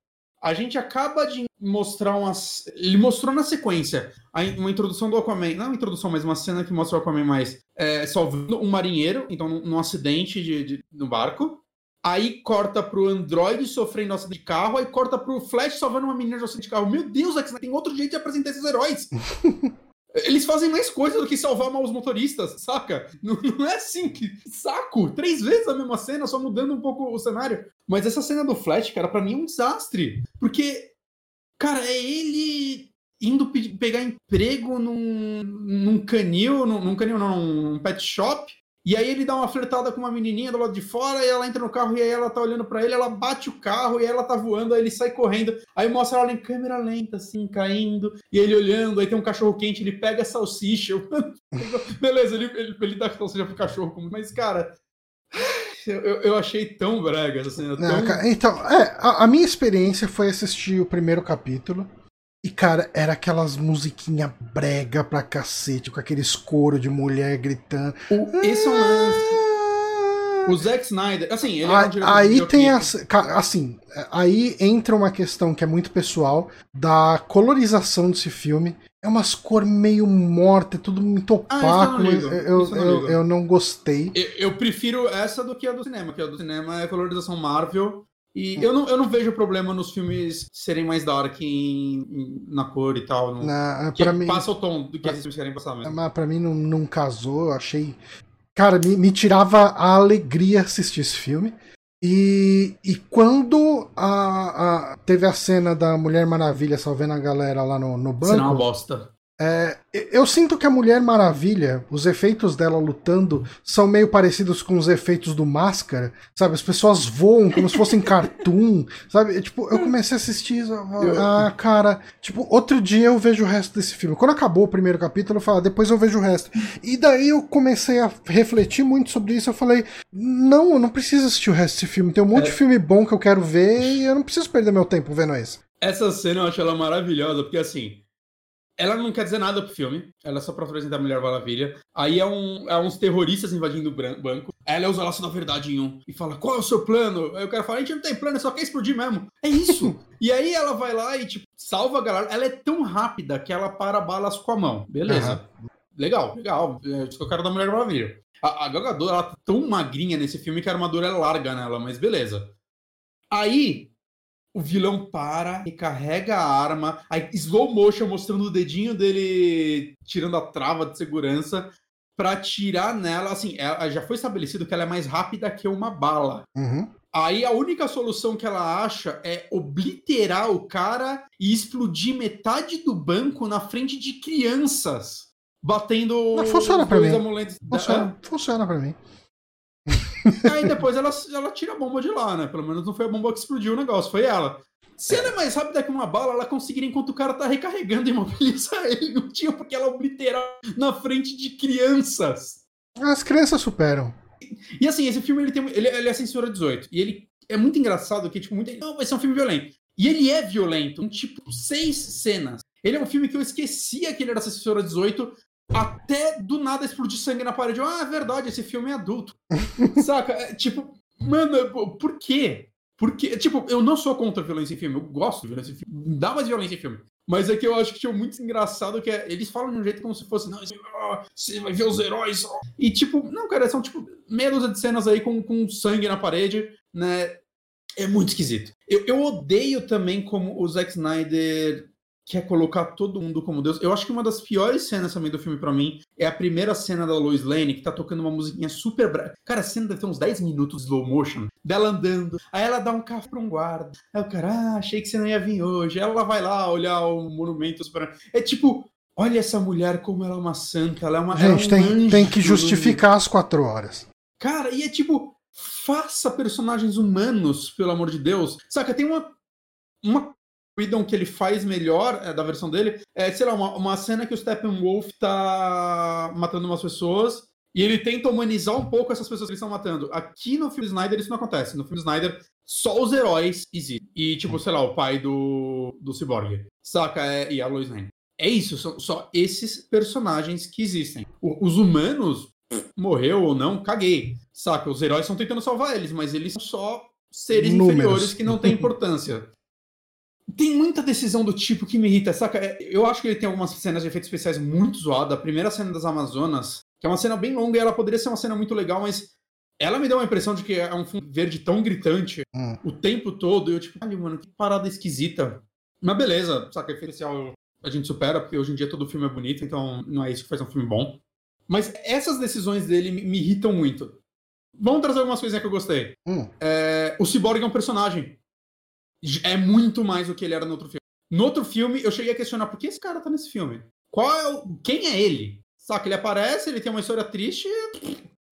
Speaker 2: a gente acaba de mostrar umas. Ele mostrou na sequência uma introdução do Aquaman. Não uma introdução, mas uma cena que mostra o Aquaman mais é, salvando um marinheiro, então num, acidente de, de, no barco. Aí corta pro Android sofrendo um acidente de carro, aí corta pro Flash salvando uma menina de acidente de carro. Meu Deus, é tem outro jeito de apresentar esses heróis. Eles fazem mais coisa do que salvar mal os motoristas, saca? Não, não, é assim que. Saco! Três vezes a mesma cena, só mudando um pouco o cenário. Mas essa cena do Flash, cara, para mim é um desastre. Porque, cara, é ele indo pegar emprego num, num canil, num, num canil, não, num pet shop. E aí ele dá uma flertada com uma menininha do lado de fora, e ela entra no carro, e aí ela tá olhando para ele, ela bate o carro, e ela tá voando, aí ele sai correndo, aí mostra ela em câmera lenta, assim, caindo, e ele olhando, aí tem um cachorro quente, ele pega a salsicha, beleza, ele, ele, ele dá a salsicha pro cachorro, mas, cara, eu, eu achei tão brega, assim, tão...
Speaker 1: Então, é, a, a minha experiência foi assistir o primeiro capítulo, e, cara, era aquelas musiquinha brega pra cacete, com aqueles coro de mulher gritando.
Speaker 2: O, esse é um lance. O Zack Snyder, assim, ele
Speaker 1: é um Aí tem as, assim, aí entra uma questão que é muito pessoal da colorização desse filme. É umas cor meio morta, é tudo muito ah, opaco. Ah, eu, eu, eu, eu, não gostei.
Speaker 2: Eu, eu, prefiro essa do que a do cinema, que a do cinema é colorização Marvel. E eu não, eu não vejo problema nos filmes serem mais dark em, em, na cor e tal. No,
Speaker 1: na, pra mim,
Speaker 2: passa o tom do que pra, esses filmes querem passar mesmo.
Speaker 1: Mas pra mim não, não casou, eu achei. Cara, me, me tirava a alegria assistir esse filme. E, e quando a, a, teve a cena da Mulher Maravilha salvando a galera lá no, no banco. Cena
Speaker 2: uma bosta.
Speaker 1: É, eu sinto que a Mulher Maravilha, os efeitos dela lutando são meio parecidos com os efeitos do Máscara, sabe? As pessoas voam como se fossem cartoon, sabe? Tipo, eu comecei a assistir, ah, cara, tipo, outro dia eu vejo o resto desse filme. Quando acabou o primeiro capítulo, eu falei, ah, depois eu vejo o resto. E daí eu comecei a refletir muito sobre isso, eu falei, não, eu não preciso assistir o resto desse filme, tem um monte é. de filme bom que eu quero ver e eu não preciso perder meu tempo vendo esse.
Speaker 2: Essa cena eu acho ela maravilhosa, porque assim, ela não quer dizer nada pro filme, ela é só pra apresentar a Mulher Maravilha. Aí é, um, é uns terroristas invadindo o banco. Ela usa laço da verdade em um e fala: Qual é o seu plano? Aí o cara fala: A gente não tem plano, só quer explodir mesmo. É isso. e aí ela vai lá e, tipo, salva a galera. Ela é tão rápida que ela para balas com a mão. Beleza. Uhum. Legal, legal. É isso que eu quero da Mulher Maravilha. A, a Gal ela tá tão magrinha nesse filme que a armadura é larga nela, mas beleza. Aí, o vilão para, recarrega a arma, aí slow motion mostrando o dedinho dele tirando a trava de segurança para tirar nela, assim, ela, já foi estabelecido que ela é mais rápida que uma bala.
Speaker 1: Uhum.
Speaker 2: Aí a única solução que ela acha é obliterar o cara e explodir metade do banco na frente de crianças, batendo
Speaker 1: Não, funciona pra mim. Funciona, funciona pra mim.
Speaker 2: Aí depois ela, ela tira a bomba de lá, né? Pelo menos não foi a bomba que explodiu o negócio, foi ela. Se ela é mais rápida que uma bala, ela conseguiria, enquanto o cara tá recarregando, imobilizar ele. Não tinha porque ela obliterar na frente de crianças.
Speaker 1: As crianças superam.
Speaker 2: E assim, esse filme ele tem ele, ele é censura 18. E ele é muito engraçado que, tipo, muita não, vai ser um filme violento. E ele é violento, em tipo, seis cenas. Ele é um filme que eu esquecia que ele era censura 18 até do nada explodir sangue na parede. Ah, é verdade, esse filme é adulto. Saca? É, tipo, mano, por quê? Porque, tipo, eu não sou contra violência em filme, eu gosto de violência em filme. Dá mais violência em filme. Mas é que eu acho que tinha muito engraçado que é, eles falam de um jeito como se fosse, não, oh, você vai ver os heróis. E tipo, não, cara, são tipo meia dúzia de cenas aí com, com sangue na parede, né? É muito esquisito. Eu, eu odeio também como o Zack Snyder quer colocar todo mundo como Deus. Eu acho que uma das piores cenas também do filme para mim é a primeira cena da Lois Lane, que tá tocando uma musiquinha super brava. Cara, a cena deve ter uns 10 minutos de slow motion, dela andando. Aí ela dá um carro pra um guarda. Aí o cara, ah, achei que você não ia vir hoje. Aí ela vai lá olhar o monumento super. É tipo, olha essa mulher como ela é uma santa, ela é uma.
Speaker 1: Gente,
Speaker 2: é
Speaker 1: um tem, tem que justificar as quatro horas.
Speaker 2: Cara, e é tipo, faça personagens humanos, pelo amor de Deus. Saca, tem uma, uma Freedom que ele faz melhor é, da versão dele é, sei lá, uma, uma cena que o Steppenwolf tá matando umas pessoas e ele tenta humanizar um pouco essas pessoas que eles estão matando. Aqui no filme Snyder isso não acontece. No filme Snyder, só os heróis existem. E, tipo, sei lá, o pai do, do Cyborg. Saca? É, e a Lois Lane. É isso, são só esses personagens que existem. O, os humanos, morreu ou não, caguei. Saca? Os heróis estão tentando salvar eles, mas eles são só seres Números. inferiores que não têm importância. Tem muita decisão do tipo que me irrita, saca? É, eu acho que ele tem algumas cenas de efeitos especiais muito zoadas. A primeira cena das Amazonas, que é uma cena bem longa e ela poderia ser uma cena muito legal, mas ela me deu uma impressão de que é um fundo verde tão gritante hum. o tempo todo. E eu, tipo, ai, mano, que parada esquisita. Mas beleza, saca? Efeito especial a gente supera, porque hoje em dia todo filme é bonito, então não é isso que faz um filme bom. Mas essas decisões dele me, me irritam muito. Vamos trazer algumas coisinhas que eu gostei. Hum. É, o Cyborg é um personagem é muito mais do que ele era no outro filme. No outro filme, eu cheguei a questionar por que esse cara tá nesse filme? Qual é o... Quem é ele? Saca, ele aparece, ele tem uma história triste.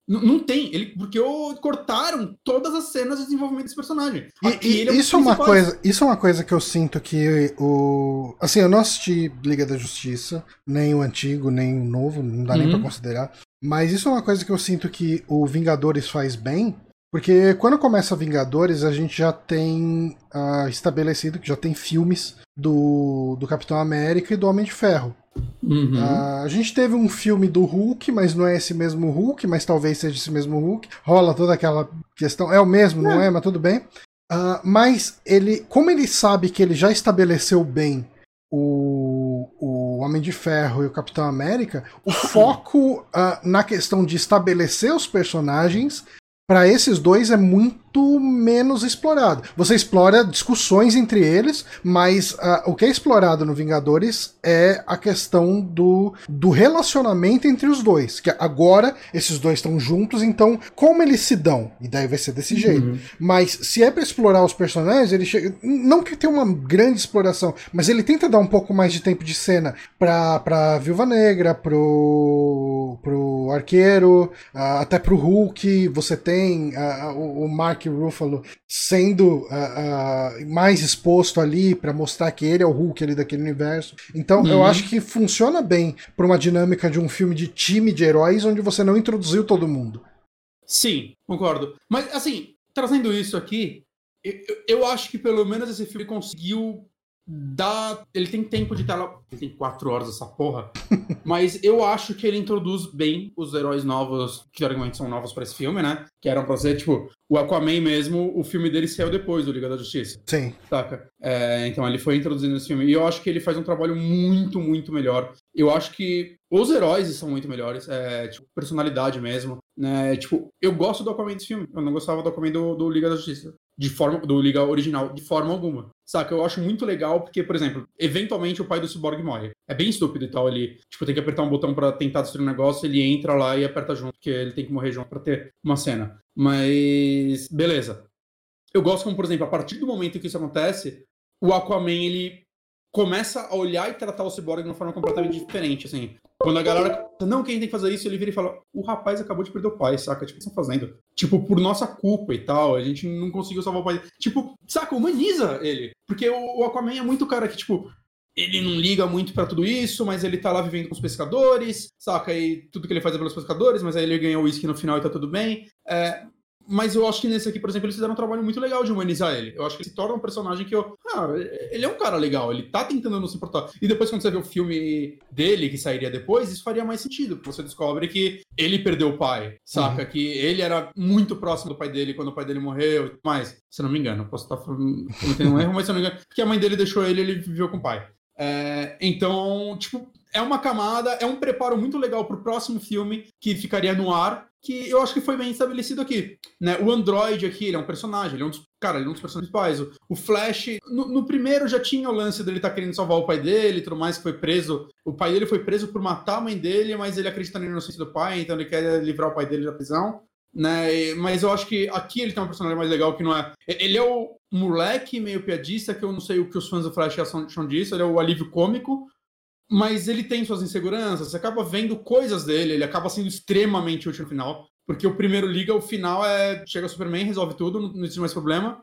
Speaker 2: Não, não tem, ele porque cortaram todas as cenas de desenvolvimento desse personagem.
Speaker 1: E, e é isso é uma coisa, isso é uma coisa que eu sinto que o assim, eu não assisti Liga da Justiça, nem o antigo, nem o novo, não dá uhum. nem para considerar. Mas isso é uma coisa que eu sinto que o Vingadores faz bem, porque quando começa Vingadores, a gente já tem uh, estabelecido que já tem filmes do, do Capitão América e do Homem de Ferro. Uhum. Uh, a gente teve um filme do Hulk, mas não é esse mesmo Hulk, mas talvez seja esse mesmo Hulk. Rola toda aquela questão. É o mesmo, não, não é? Mas tudo bem. Uh, mas ele, como ele sabe que ele já estabeleceu bem o, o Homem de Ferro e o Capitão América, o foco uh, na questão de estabelecer os personagens para esses dois é muito menos explorado. Você explora discussões entre eles, mas uh, o que é explorado no Vingadores é a questão do, do relacionamento entre os dois. Que agora esses dois estão juntos, então como eles se dão? E daí vai ser desse uhum. jeito. Mas se é para explorar os personagens, ele chega. Não que tenha uma grande exploração, mas ele tenta dar um pouco mais de tempo de cena pra, pra Viúva Negra, pro, pro Arqueiro, uh, até pro Hulk. Você tem uh, o Mark Ruffalo sendo uh, uh, mais exposto ali para mostrar que ele é o Hulk ali daquele universo. Então uhum. eu acho que funciona bem para uma dinâmica de um filme de time de heróis onde você não introduziu todo mundo.
Speaker 2: Sim, concordo. Mas assim, trazendo isso aqui, eu, eu acho que pelo menos esse filme conseguiu dá. Ele tem tempo de tela. Ele tem quatro horas essa porra. mas eu acho que ele introduz bem os heróis novos, que teoricamente são novos para esse filme, né? Que eram pra ser, tipo, o Aquaman mesmo, o filme dele saiu depois do Liga da Justiça.
Speaker 1: Sim.
Speaker 2: Saca? É, então ele foi introduzindo esse filme. E eu acho que ele faz um trabalho muito, muito melhor. Eu acho que os heróis são muito melhores, é, tipo, personalidade mesmo, né? Tipo, eu gosto do Aquaman desse filme, eu não gostava do Aquaman do, do Liga da Justiça, de forma, do Liga original, de forma alguma. Saca? Eu acho muito legal porque, por exemplo, eventualmente o pai do Cyborg morre. É bem estúpido e tal, ele, tipo, tem que apertar um botão para tentar destruir um negócio, ele entra lá e aperta junto, porque ele tem que morrer junto pra ter uma cena. Mas, beleza. Eu gosto como, por exemplo, a partir do momento que isso acontece, o Aquaman, ele começa a olhar e tratar o Cyborg de uma forma completamente diferente, assim. Quando a galera, não, quem tem que fazer isso, ele vira e fala, o rapaz acabou de perder o pai, saca? Tipo, o que estão fazendo? Tipo, por nossa culpa e tal, a gente não conseguiu salvar o pai. Tipo, saca, humaniza ele. Porque o, Aquaman é muito cara que, tipo, ele não liga muito para tudo isso, mas ele tá lá vivendo com os pescadores, saca? E tudo que ele faz é pelos pescadores, mas aí ele ganha o uísque no final e tá tudo bem. É, mas eu acho que nesse aqui, por exemplo, eles fizeram um trabalho muito legal de humanizar ele. Eu acho que ele se torna um personagem que eu. Ah, ele é um cara legal, ele tá tentando não se importar. E depois, quando você vê o filme dele, que sairia depois, isso faria mais sentido, porque você descobre que ele perdeu o pai, saca? Uhum. Que ele era muito próximo do pai dele quando o pai dele morreu e tudo mais. Se não me engano, posso estar cometendo um erro, mas se não me engano, porque a mãe dele deixou ele ele viveu com o pai. É, então, tipo, é uma camada, é um preparo muito legal pro próximo filme que ficaria no ar, que eu acho que foi bem estabelecido aqui. Né? O Android aqui, ele é um personagem, ele é um dos, cara, ele é um dos personagens principais. O, Flash, no, no, primeiro já tinha o lance dele estar tá querendo salvar o pai dele e tudo mais, que foi preso. O pai dele foi preso por matar a mãe dele, mas ele acredita na inocência do pai, então ele quer livrar o pai dele da prisão. Né? Mas eu acho que aqui ele tem um personagem mais legal que não é. Ele é o moleque meio piadista, que eu não sei o que os fãs do Flash acham disso, ele é o alívio cômico, mas ele tem suas inseguranças, você acaba vendo coisas dele, ele acaba sendo extremamente útil no final, porque o primeiro liga, o final é chega o Superman, resolve tudo, não existe mais problema.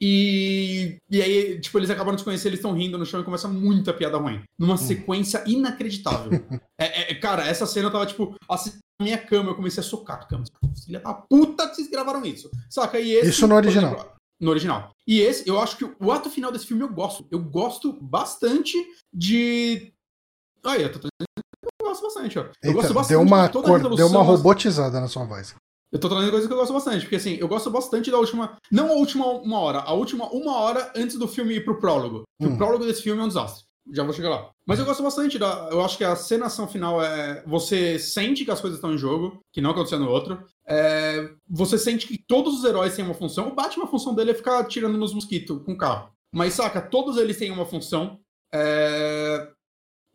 Speaker 2: E, e aí, tipo, eles acabam de se conhecer, eles estão rindo no chão e começa muita piada ruim. Numa hum. sequência inacreditável. é, é, cara, essa cena eu tava, tipo, assim, na minha cama, eu comecei a socar a cama. Filha da puta que vocês gravaram isso. Saca? E esse,
Speaker 1: isso no original. Exemplo,
Speaker 2: no original. E esse, eu acho que o ato final desse filme eu gosto. Eu gosto bastante de. Aí, eu tô eu gosto bastante, ó. Eu
Speaker 1: Eita, gosto bastante deu uma, de cor, deu uma robotizada na sua voz.
Speaker 2: Eu tô trazendo coisas que eu gosto bastante, porque assim, eu gosto bastante da última. Não a última uma hora, a última uma hora antes do filme ir pro prólogo. Hum. O prólogo desse filme é um desastre. Já vou chegar lá. Mas eu gosto bastante da. Eu acho que a cenação final é. Você sente que as coisas estão em jogo, que não aconteceu no outro. É... Você sente que todos os heróis têm uma função. O Batman, a função dele é ficar tirando nos mosquitos com o carro. Mas saca, todos eles têm uma função. É...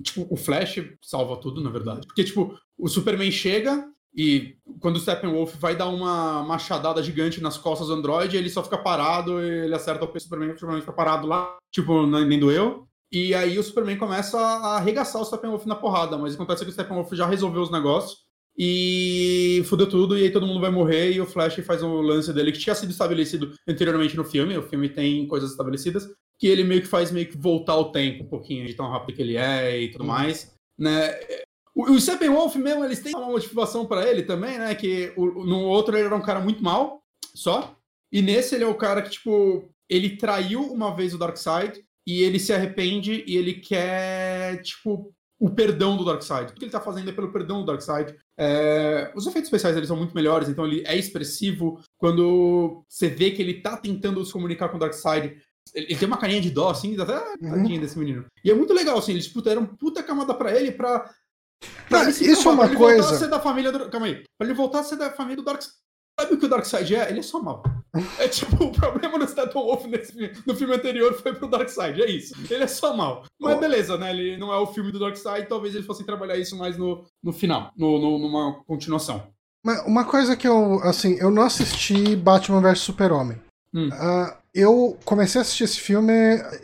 Speaker 2: Tipo, o Flash salva tudo, na verdade. Porque, tipo, o Superman chega, e quando o Steppenwolf vai dar uma machadada gigante nas costas do Android, ele só fica parado, ele acerta o Superman, o Superman fica parado lá, tipo, nem doeu. E aí o Superman começa a arregaçar o Steppenwolf na porrada, mas acontece que o Steppenwolf já resolveu os negócios e fudeu tudo, e aí todo mundo vai morrer, e o Flash faz o lance dele que tinha sido estabelecido anteriormente no filme, o filme tem coisas estabelecidas, que ele meio que faz meio que voltar o tempo um pouquinho de tão rápido que ele é e tudo uhum. mais, né? O, o Steppenwolf mesmo, eles têm uma motivação para ele também, né? Que o, no outro ele era um cara muito mal, só, e nesse ele é o cara que, tipo, ele traiu uma vez o Darkseid, e ele se arrepende e ele quer, tipo, o perdão do Darkseid. Tudo que ele tá fazendo é pelo perdão do Darkseid. É... Os efeitos especiais eles são muito melhores, então ele é expressivo. Quando você vê que ele tá tentando se comunicar com o Darkseid, ele tem uma carinha de dó, assim, até uhum. desse menino. E é muito legal, assim, eles puderam puta camada pra ele pra.
Speaker 1: pra ele isso é uma pra coisa.
Speaker 2: Voltar a ser da família do... Calma aí. Pra ele voltar a ser da família do Darkseid. Sabe o que o Darkseid é? Ele é só mal. É tipo, o problema do Steppenwolf nesse no filme anterior foi pro Darkseid, é isso. Ele é só mal. Mas beleza, né? Ele não é o filme do Darkseid, talvez eles fossem trabalhar isso mais no, no final, no, no, numa continuação.
Speaker 1: Mas uma coisa que eu, assim, eu não assisti Batman vs Super-Homem. Hum. Uh, eu comecei a assistir esse filme,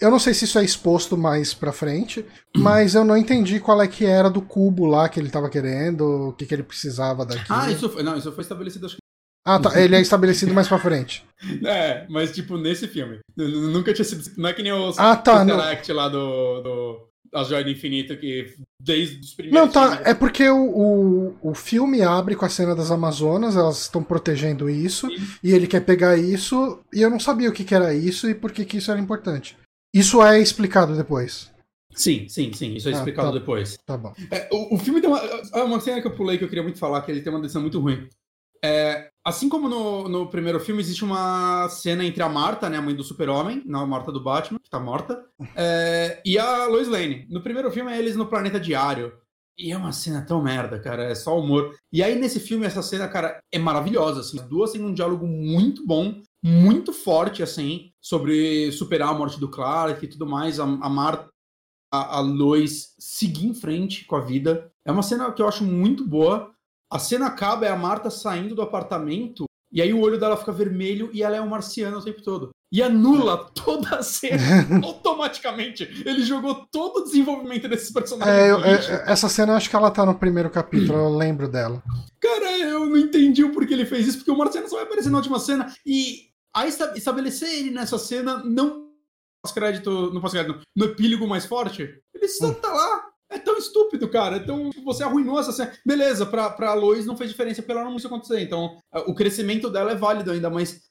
Speaker 1: eu não sei se isso é exposto mais pra frente, mas eu não entendi qual é que era do cubo lá que ele tava querendo, o que, que ele precisava daqui.
Speaker 2: Ah, isso foi, não, isso foi estabelecido acho que
Speaker 1: ah, tá. Ele é estabelecido mais pra frente.
Speaker 2: É, mas tipo, nesse filme. Nunca tinha sido. Não é que nem o
Speaker 1: ah, tá,
Speaker 2: Interact lá do, do. As Joias do Infinito, que desde os primeiros.
Speaker 1: Não, tá. Filmes... É porque o, o, o, filme abre com a cena das Amazonas, elas estão protegendo isso, Sim. e ele quer pegar isso, e eu não sabia o que, que era isso e por que, que isso era importante. Isso é explicado depois.
Speaker 2: Sim, sim, sim. Isso é ah, explicado
Speaker 1: tá,
Speaker 2: depois.
Speaker 1: Tá bom.
Speaker 2: É, o, o, filme tem uma. É uma cena que eu pulei que eu queria muito falar, que ele tem uma decisão muito ruim. É, Assim como no, no primeiro filme, existe uma cena entre a Marta, né, a mãe do super-homem, não a Marta do Batman, que tá morta, é, e a Lois Lane. No primeiro filme é eles no planeta diário. E é uma cena tão merda, cara, é só humor. E aí nesse filme, essa cena, cara, é maravilhosa, assim. As duas têm um diálogo muito bom, muito forte, assim, sobre superar a morte do Clark e tudo mais. A, a Marta, a, a Lois seguir em frente com a vida. É uma cena que eu acho muito boa. A cena acaba, é a Marta saindo do apartamento, e aí o olho dela fica vermelho e ela é um marciano o tempo todo. E anula toda a cena automaticamente. Ele jogou todo o desenvolvimento desses personagens.
Speaker 1: É, eu, é, essa cena acho que ela tá no primeiro capítulo, eu lembro dela.
Speaker 2: Cara, eu não entendi o porquê ele fez isso, porque o Marciano só vai aparecer na última cena. E aí estabelecer ele nessa cena não pós-crédito, não pós-crédito, no epílogo mais forte, ele só hum. tá lá é tão estúpido, cara. Então, você arruinou essa cena. Beleza, pra, pra Lois não fez diferença pela não isso acontecer. Então, o crescimento dela é válido ainda, mas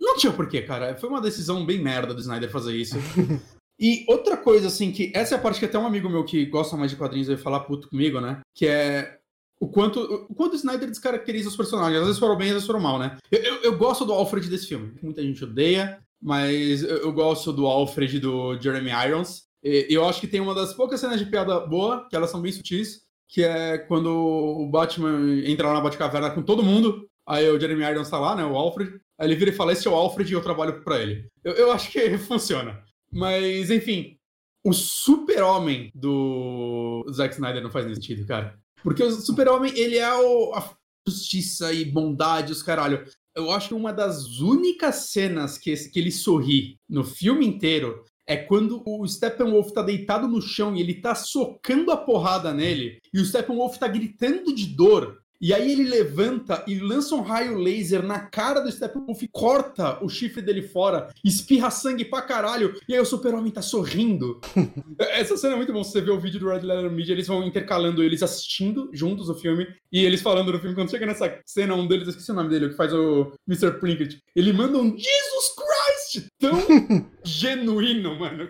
Speaker 2: não tinha porquê, cara. Foi uma decisão bem merda do Snyder fazer isso. e outra coisa, assim, que essa é a parte que até um amigo meu que gosta mais de quadrinhos vai falar puto comigo, né? Que é o quanto, o quanto o Snyder descaracteriza os personagens. Às vezes foram bem, às vezes foram mal, né? Eu, eu, eu gosto do Alfred desse filme. Muita gente odeia, mas eu, eu gosto do Alfred do Jeremy Irons. Eu acho que tem uma das poucas cenas de piada boa, que elas são bem sutis, que é quando o Batman entra lá na Batcaverna com todo mundo, aí o Jeremy Irons tá lá, né, o Alfred, aí ele vira e fala, esse é o Alfred e eu trabalho pra ele. Eu, eu acho que funciona. Mas, enfim, o super-homem do Zack Snyder não faz nem sentido, cara. Porque o super-homem, ele é o, a justiça e bondade, os caralho. Eu acho que uma das únicas cenas que, que ele sorri no filme inteiro é quando o Steppenwolf tá deitado no chão e ele tá socando a porrada nele, e o Steppenwolf tá gritando de dor. E aí ele levanta e lança um raio laser na cara do Steppenwolf e corta o chifre dele fora, espirra sangue pra caralho, e aí o super-homem tá sorrindo. Essa cena é muito bom, você vê o vídeo do Red Letter Media, eles vão intercalando eles assistindo juntos o filme, e eles falando do filme, quando chega nessa cena, um deles, eu esqueci o nome dele, o que faz o Mr. Plinkett, ele manda um Jesus Christ tão genuíno, mano.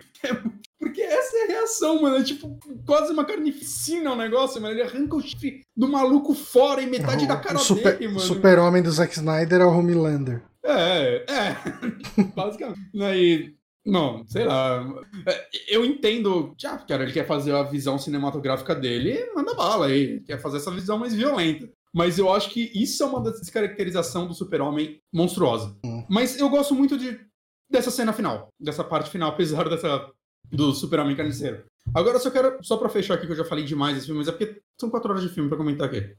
Speaker 2: Porque essa é a reação, mano. É tipo quase uma carnificina o negócio, mano. Ele arranca o chifre do maluco fora e metade o, da cara super, dele, mano.
Speaker 1: O super-homem do Zack Snyder é o Homelander.
Speaker 2: É, é. Basicamente. Aí, não, sei lá. É, eu entendo. Já, cara, ele quer fazer a visão cinematográfica dele, manda bala aí. Quer fazer essa visão mais violenta. Mas eu acho que isso é uma descaracterização do super-homem monstruosa. Hum. Mas eu gosto muito de dessa cena final, dessa parte final, apesar dessa do Super-Homem Carniceiro. Agora, só quero, só pra fechar aqui, que eu já falei demais desse filme, mas é porque são quatro horas de filme pra comentar aqui.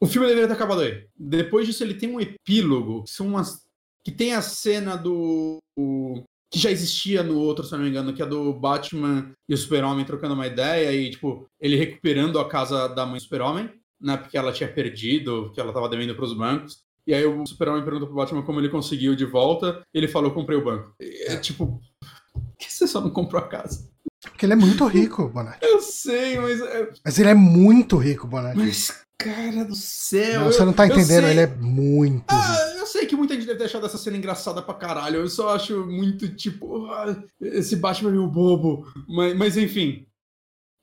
Speaker 2: O filme deveria ter acabado aí. Depois disso, ele tem um epílogo, que são umas. que tem a cena do. que já existia no outro, se eu não me engano, que é do Batman e o Super-Homem trocando uma ideia e, tipo, ele recuperando a casa da mãe do Super-Homem, né? Porque ela tinha perdido, porque ela tava devendo pros bancos. E aí o Super-Homem pergunta pro Batman como ele conseguiu de volta. Ele falou, comprei o banco. É tipo, por que você só não comprou a casa?
Speaker 1: Porque ele é muito rico, Bonatti.
Speaker 2: Eu sei, mas. É...
Speaker 1: Mas ele é muito rico, Bonatti.
Speaker 2: Mas, cara do céu.
Speaker 1: Não, você não tá entendendo, ele é muito
Speaker 2: ah, rico. Eu sei que muita gente deve ter achado essa cena engraçada pra caralho. Eu só acho muito tipo. Ah, esse Batman é meio bobo. Mas, mas enfim.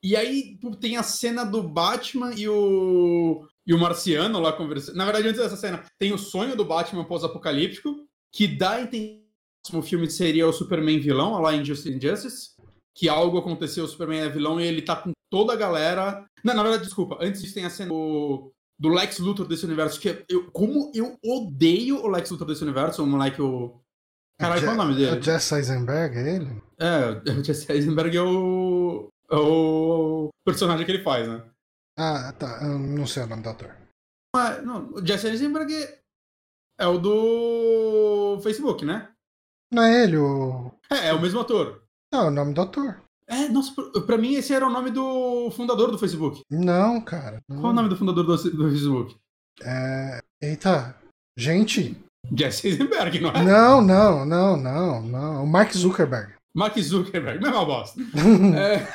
Speaker 2: E aí tem a cena do Batman e o e o Marciano lá conversando. Na verdade, antes dessa cena, tem o sonho do Batman pós-apocalíptico, que dá a entender que o filme seria o Superman vilão, lá em Injustice, que algo aconteceu, o Superman é vilão e ele tá com toda a galera. Não, na verdade, desculpa, antes disso tem a cena do, do Lex Luthor desse universo, que eu, como eu odeio o Lex Luthor desse universo, o moleque, o. Caralho, qual é o nome dele?
Speaker 1: É o Jesse Eisenberg, é ele?
Speaker 2: É, o Jesse Eisenberg é o. É o personagem que ele faz, né?
Speaker 1: Ah, tá. Eu não sei o nome do ator.
Speaker 2: Ah, não, o Jesse Eisenberg é o do Facebook, né?
Speaker 1: Não é ele, o.
Speaker 2: É, é o mesmo ator.
Speaker 1: Não, é o nome do ator.
Speaker 2: É, nossa, pra mim esse era o nome do fundador do Facebook.
Speaker 1: Não, cara. Não.
Speaker 2: Qual é o nome do fundador do, do Facebook?
Speaker 1: É. Eita. Gente.
Speaker 2: Jesse Eisenberg, não é?
Speaker 1: Não, não, não, não, não. O Mark Zuckerberg.
Speaker 2: Mark Zuckerberg, mesma bosta. é.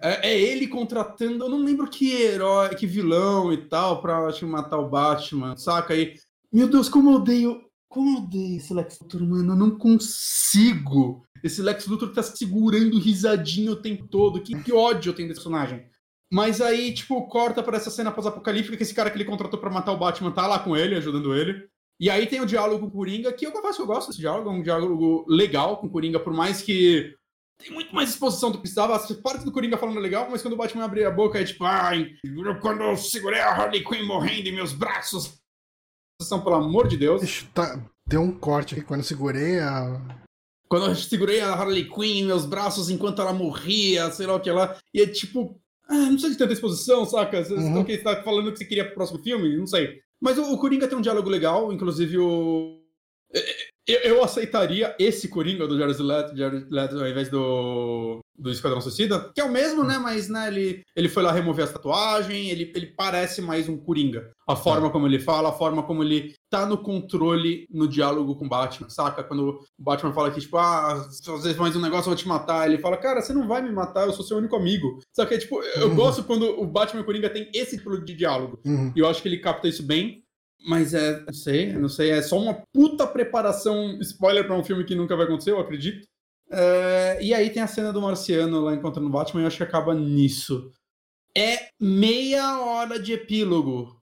Speaker 2: É, é, ele contratando, eu não lembro que herói, que vilão e tal, pra acho, matar o Batman, saca? Aí, meu Deus, como eu odeio. Como eu odeio esse Lex Luthor, mano. Eu não consigo. Esse Lex Luthor tá segurando risadinho o tempo todo. Que, que ódio eu tenho desse personagem. Mas aí, tipo, corta pra essa cena pós-apocalíptica que esse cara que ele contratou pra matar o Batman tá lá com ele, ajudando ele. E aí tem o diálogo com o Coringa, que eu confesso que eu gosto desse diálogo, é um diálogo legal com o Coringa, por mais que tem muito mais exposição do que precisava. As partes do Coringa falando legal, mas quando o Batman abrir a boca é tipo, ai, quando eu segurei a Harley Quinn morrendo em meus braços. São, pelo amor de Deus.
Speaker 1: Ixi, tá, deu um corte aqui quando eu segurei a.
Speaker 2: Quando eu segurei a Harley Quinn em meus braços enquanto ela morria, sei lá o que lá. E é tipo, ah, não precisa de tanta exposição, saca? Você uhum. está falando que você queria pro próximo filme? Não sei. Mas o, o Coringa tem um diálogo legal, inclusive o. Eu, eu, aceitaria esse Coringa do Jared Leto, Jared Leto ao invés do, do Esquadrão Suicida, que é o mesmo, né? Mas né, ele, ele foi lá remover a tatuagem, ele, ele parece mais um Coringa. A forma é. como ele fala, a forma como ele tá no controle no diálogo com o Batman, saca? Quando o Batman fala que, tipo, ah, se você faz um negócio, eu vou te matar. Ele fala, cara, você não vai me matar, eu sou seu único amigo. Saca? Tipo, eu uhum. gosto quando o Batman e o Coringa tem esse tipo de diálogo. Uhum. E eu acho que ele capta isso bem. Mas é, não sei, não sei, é só uma puta preparação, spoiler para um filme que nunca vai acontecer, eu acredito. É, e aí tem a cena do Marciano lá encontrando o Batman e eu acho que acaba nisso. É meia hora de epílogo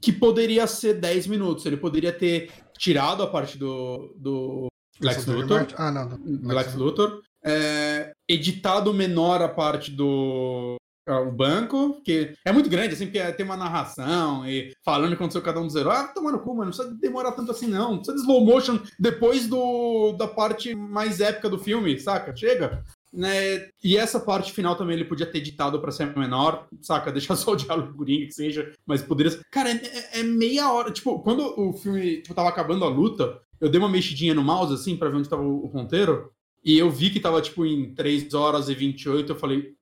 Speaker 2: que poderia ser 10 minutos. Ele poderia ter tirado a parte do, do Lex Luthor.
Speaker 1: Ah, não. Do
Speaker 2: Lex Luthor. É, editado menor a parte do, o banco, que é muito grande, assim, porque tem uma narração e falando que aconteceu cada um dos heróis. Ah, tomando cu, mano, não precisa demorar tanto assim, não. Não precisa de slow motion depois do, da parte mais épica do filme, saca? Chega. Né? E essa parte final também ele podia ter editado para ser menor, saca? Deixar só o diálogo Coringa que seja, mas poderia. Cara, é, é, é, meia hora. Tipo, quando o filme tipo, tava acabando a luta, eu dei uma mexidinha no mouse, assim, pra ver onde tava o, o ponteiro, e eu vi que tava, tipo, em 3 horas e 28. Eu falei,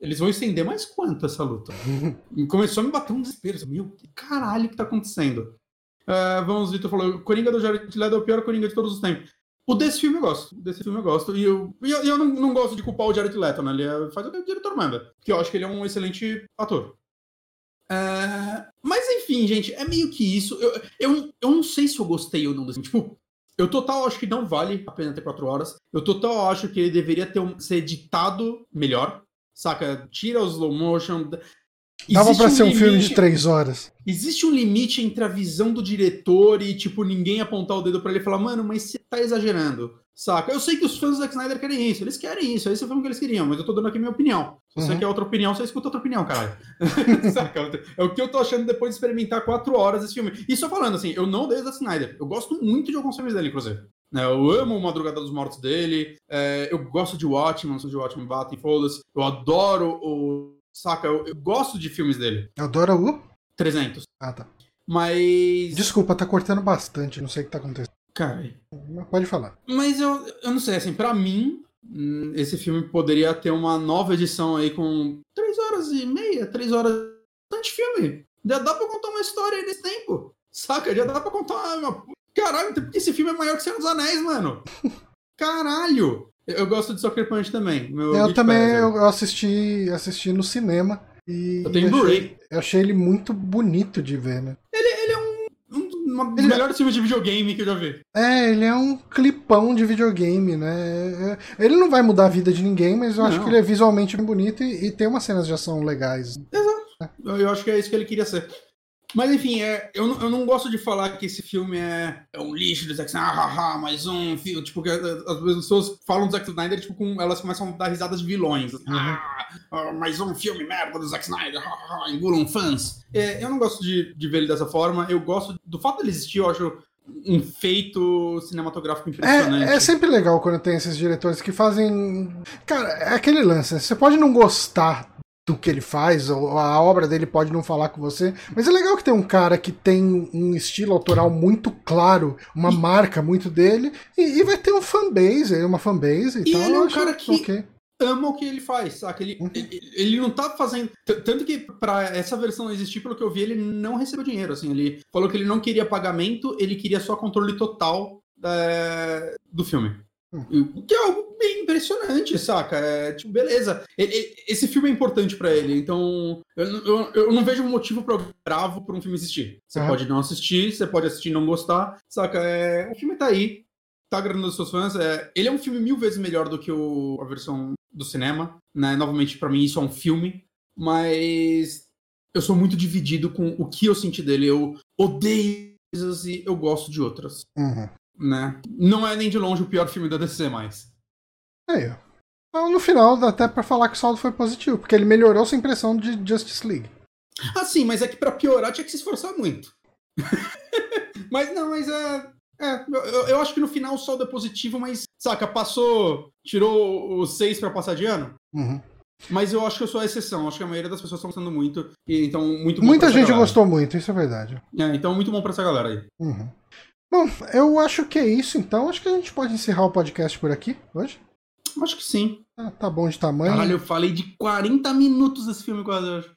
Speaker 2: eles vão estender mais quanto essa luta? Começou a me bater um desespero. Meu, que caralho que tá acontecendo? Uh, vamos, Vitor falou: Coringa do Jared Leto é o pior Coringa de todos os tempos. O desse filme eu gosto. Desse filme eu gosto. E eu, eu, eu não, não, gosto de culpar o Jared Leto, né? Ele é, faz o que o diretor manda. Porque eu acho que ele é um excelente ator. Uh, mas enfim, gente, é meio que isso. Eu, eu, eu não sei se eu gostei ou não desse. Tipo, eu total acho que não vale a pena ter quatro horas. Eu total acho que ele deveria ter um, ser editado melhor saca? Tira os slow motion.
Speaker 1: Dava pra um ser um limite, filme de três horas.
Speaker 2: Existe um limite entre a visão do diretor e, tipo, ninguém apontar o dedo para ele e falar, mano, mas você tá exagerando, saca? Eu sei que os fãs do Zack Snyder querem isso, eles querem isso, esse é o filme que eles queriam, mas eu tô dando aqui minha opinião. Se você uhum. quer outra opinião, você escuta outra opinião, caralho. saca? É o que eu tô achando depois de experimentar quatro horas esse filme. E só falando assim, eu não odeio o Zack Snyder, eu gosto muito de alguns filmes dele, inclusive. Né, eu amo Madrugada dos Mortos dele. É, eu gosto de Watchmen, sou de Watchmen, batem, foda-se. Eu adoro o. Saca? Eu, eu, gosto de filmes dele.
Speaker 1: Eu adoro o?
Speaker 2: 300.
Speaker 1: Ah, tá.
Speaker 2: Mas.
Speaker 1: Desculpa, tá cortando bastante, não sei o que tá acontecendo.
Speaker 2: Cara.
Speaker 1: Pode falar.
Speaker 2: Mas eu, eu não sei, assim, pra mim, hum, esse filme poderia ter uma nova edição aí com 3 horas e meia, 3 horas. Bastante filme. Já dá pra contar uma história aí nesse tempo. Saca? Já dá pra contar uma Caralho, então porque esse filme é maior que Senhor dos Anéis, mano. Caralho! Eu gosto de Soccer Punch também.
Speaker 1: eu também eu assisti, assisti no cinema. E
Speaker 2: eu tenho Blu-ray.
Speaker 1: Eu achei ele muito bonito de ver, né?
Speaker 2: Ele, ele é um, um uma dos ele... É melhores filmes de videogame que eu já vi.
Speaker 1: É, ele é um clipão de videogame, né? É, ele não vai mudar a vida de ninguém, mas eu não. acho que ele é visualmente bonito e, e tem umas cenas de ação legais.
Speaker 2: Exato. É. Eu acho que é isso que ele queria ser. Mas enfim, é, eu, não, eu não gosto de falar que esse filme é, é um lixo do Zack Snyder, ah, ah, mais um filme. Tipo, que as pessoas falam do Zack Snyder, tipo, com, elas começam a dar risadas de vilões. Assim, uhum. ah, ah, mais um filme merda do Zack Snyder, ah, ah, engulam fãs. É, eu não gosto de, de ver ele dessa forma. Eu gosto do fato dele existir, eu acho um feito cinematográfico impressionante.
Speaker 1: É, é, sempre legal quando tem esses diretores que fazem. Cara, é aquele lance. Né? Você pode não gostar do que ele faz, ou a obra dele pode não falar com você, mas é legal que tem um cara que tem um estilo autoral muito claro, uma e... marca muito dele, e, e, vai ter um fanbase, uma fanbase e, e tal.
Speaker 2: Ele é um cara que okay. ama o que ele faz, saca? Ele, uhum. ele, ele, não tá fazendo. Tanto que para essa versão existir, pelo que eu vi, ele não recebeu dinheiro. Assim, ele falou que ele não queria pagamento, ele queria só controle total é, do filme. O que é algo bem impressionante, saca? É, tipo, beleza. Ele, esse filme é importante para ele, então eu, eu, eu, não vejo motivo pra bravo por um filme existir. Você pode não assistir, você pode assistir e não gostar, saca? É, o filme tá aí, tá agradando seus fãs. É, ele é um filme mil vezes melhor do que o, a versão do cinema, né? Novamente, para mim, isso é um filme. mas eu sou muito dividido com o que eu senti dele. Eu odeio coisas e eu gosto de outras.
Speaker 1: Uhum.
Speaker 2: Né? Não é nem de longe o pior filme da DC mais.
Speaker 1: É, então, no final dá até pra falar que o saldo foi positivo, porque ele melhorou sua impressão de Justice League.
Speaker 2: Ah, sim, mas é que pra piorar tinha que se esforçar muito. mas não, mas é. É, eu, eu, acho que no final o saldo é positivo, mas, saca, passou, tirou os seis para passar de ano.
Speaker 1: Uhum.
Speaker 2: Mas eu acho que eu sou a exceção. Acho que a maioria das pessoas estão gostando muito. E, então, muito
Speaker 1: Muita gente gostou muito, isso é verdade.
Speaker 2: É, então, muito bom pra essa galera aí.
Speaker 1: Uhum. Bom, eu acho que é isso, então. Acho que a gente pode encerrar o podcast por aqui hoje.
Speaker 2: Acho que sim.
Speaker 1: Ah, tá bom de tamanho.
Speaker 2: Caralho, eu falei de 40 minutos desse filme quase hoje.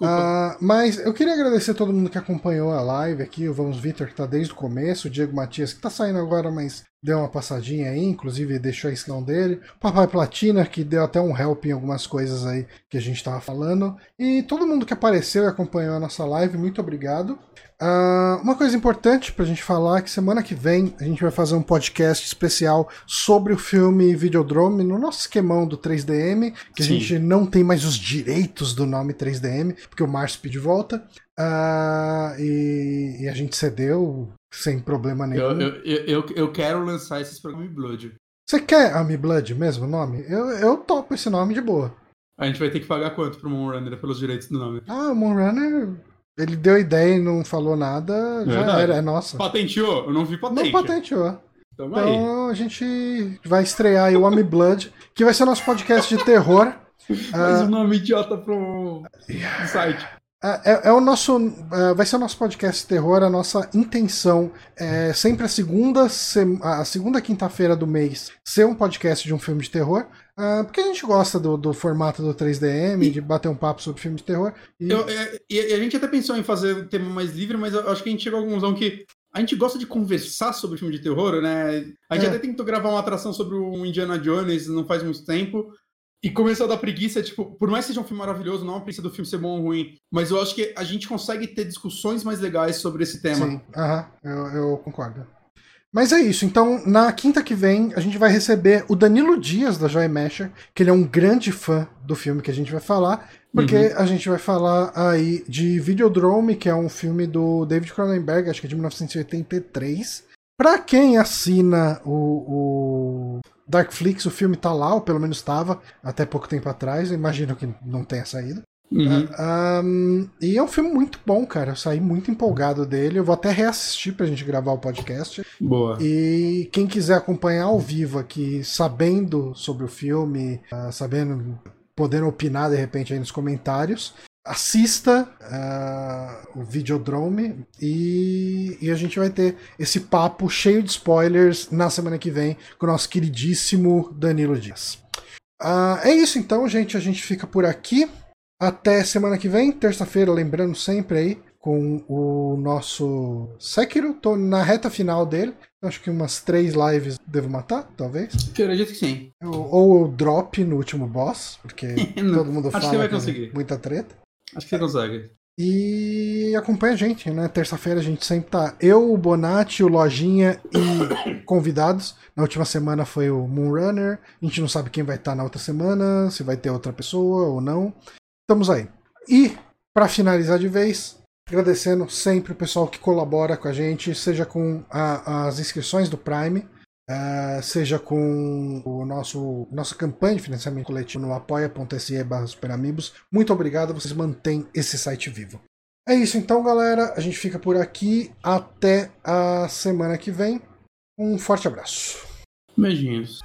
Speaker 1: Uh, mas eu queria agradecer a todo mundo que acompanhou a live aqui, o Vamos Vitor que tá desde o começo, o Diego Matias que tá saindo agora, mas deu uma passadinha aí, inclusive deixou a inscrição dele, Papai Platina que deu até um help em algumas coisas aí que a gente tava falando, e todo mundo que apareceu e acompanhou a nossa live, muito obrigado. Uh, uma coisa importante pra gente falar é que semana que vem a gente vai fazer um podcast especial sobre o filme Videodrome no nosso esquemão do 3DM, que Sim. a gente não tem mais os direitos do nome 3DM, porque o Márcio pediu volta. Uh, e, e, a gente cedeu sem problema nenhum.
Speaker 2: Eu, eu, eu, eu quero lançar esses programas Blood.
Speaker 1: Você quer Ami Blood mesmo o nome? Eu, eu topo esse nome de boa.
Speaker 2: A gente vai ter que pagar quanto pro Moonrunner pelos direitos do nome?
Speaker 1: Ah, o Moonrunner ele deu ideia e não falou nada, já Verdade. era, é nossa.
Speaker 2: Patenteou? Eu não vi patente.
Speaker 1: Não patenteou. Então, então a gente vai estrear aí o Ami Blood, que vai ser nosso podcast de terror.
Speaker 2: Mas uh, o nome idiota pro site.
Speaker 1: É, é, é, o nosso. É, vai ser o nosso podcast terror. A nossa intenção é sempre a segunda, a segunda quinta-feira do mês ser um podcast de um filme de terror. Uh, porque a gente gosta do, do formato do 3DM, e... de bater um papo sobre filme de terror.
Speaker 2: E... Eu, é, a gente até pensou em fazer um tema mais livre, mas eu acho que a gente chegou à conclusão que a gente gosta de conversar sobre filme de terror, né? A gente é. até tentou gravar uma atração sobre o Indiana Jones não faz muito tempo. E começou a dar preguiça, tipo, por mais que seja um filme maravilhoso, não é uma preguiça do filme ser bom ou ruim, mas eu acho que a gente consegue ter discussões mais legais sobre esse tema.
Speaker 1: Sim, aham, eu, eu concordo. Mas é isso, então na quinta que vem a gente vai receber o Danilo Dias da Joy Mesher, que ele é um grande fã do filme que a gente vai falar, porque uhum. a gente vai falar aí de Videodrome, que é um filme do David Cronenberg, acho que é de 1983. Pra quem assina o, o Darkflix, o filme tá lá, ou pelo menos estava, até pouco tempo atrás. Eu imagino que não tenha saído.
Speaker 2: Uhum.
Speaker 1: Uh, um, e é um filme muito bom, cara. Eu saí muito empolgado dele. Eu vou até reassistir pra gente gravar o podcast.
Speaker 2: Boa.
Speaker 1: E quem quiser acompanhar ao vivo aqui, sabendo sobre o filme, uh, sabendo, podendo opinar de repente aí nos comentários, assista uh, o Videodrome e, e, a gente vai ter esse papo cheio de spoilers na semana que vem com o nosso queridíssimo Danilo Dias. Uh, é isso então, gente. A gente fica por aqui. Até semana que vem, terça-feira, lembrando sempre aí, com o nosso Sekiro. Tô na reta final dele. Acho que umas três lives devo matar, talvez.
Speaker 2: Eu acredito que sim.
Speaker 1: Ou o drop no último boss, porque todo mundo fala
Speaker 2: Acho que vai conseguir.
Speaker 1: muita treta.
Speaker 2: Acho que você consegue.
Speaker 1: E acompanha a gente, né? Terça-feira a gente sempre tá. Eu, o Bonatti, o Lojinha e convidados. Na última semana foi o Moonrunner. A gente não sabe quem vai estar tá na outra semana, se vai ter outra pessoa ou não. Estamos aí. E, para finalizar de vez, agradecendo sempre o pessoal que colabora com a gente, seja com a, as inscrições do Prime Uh, seja com o nosso nossa campanha de financiamento coletivo no apoia.se barra superamigos. Muito obrigado, vocês mantêm esse site vivo. É isso então, galera. A gente fica por aqui. Até a semana que vem. Um forte abraço.
Speaker 2: Beijinhos.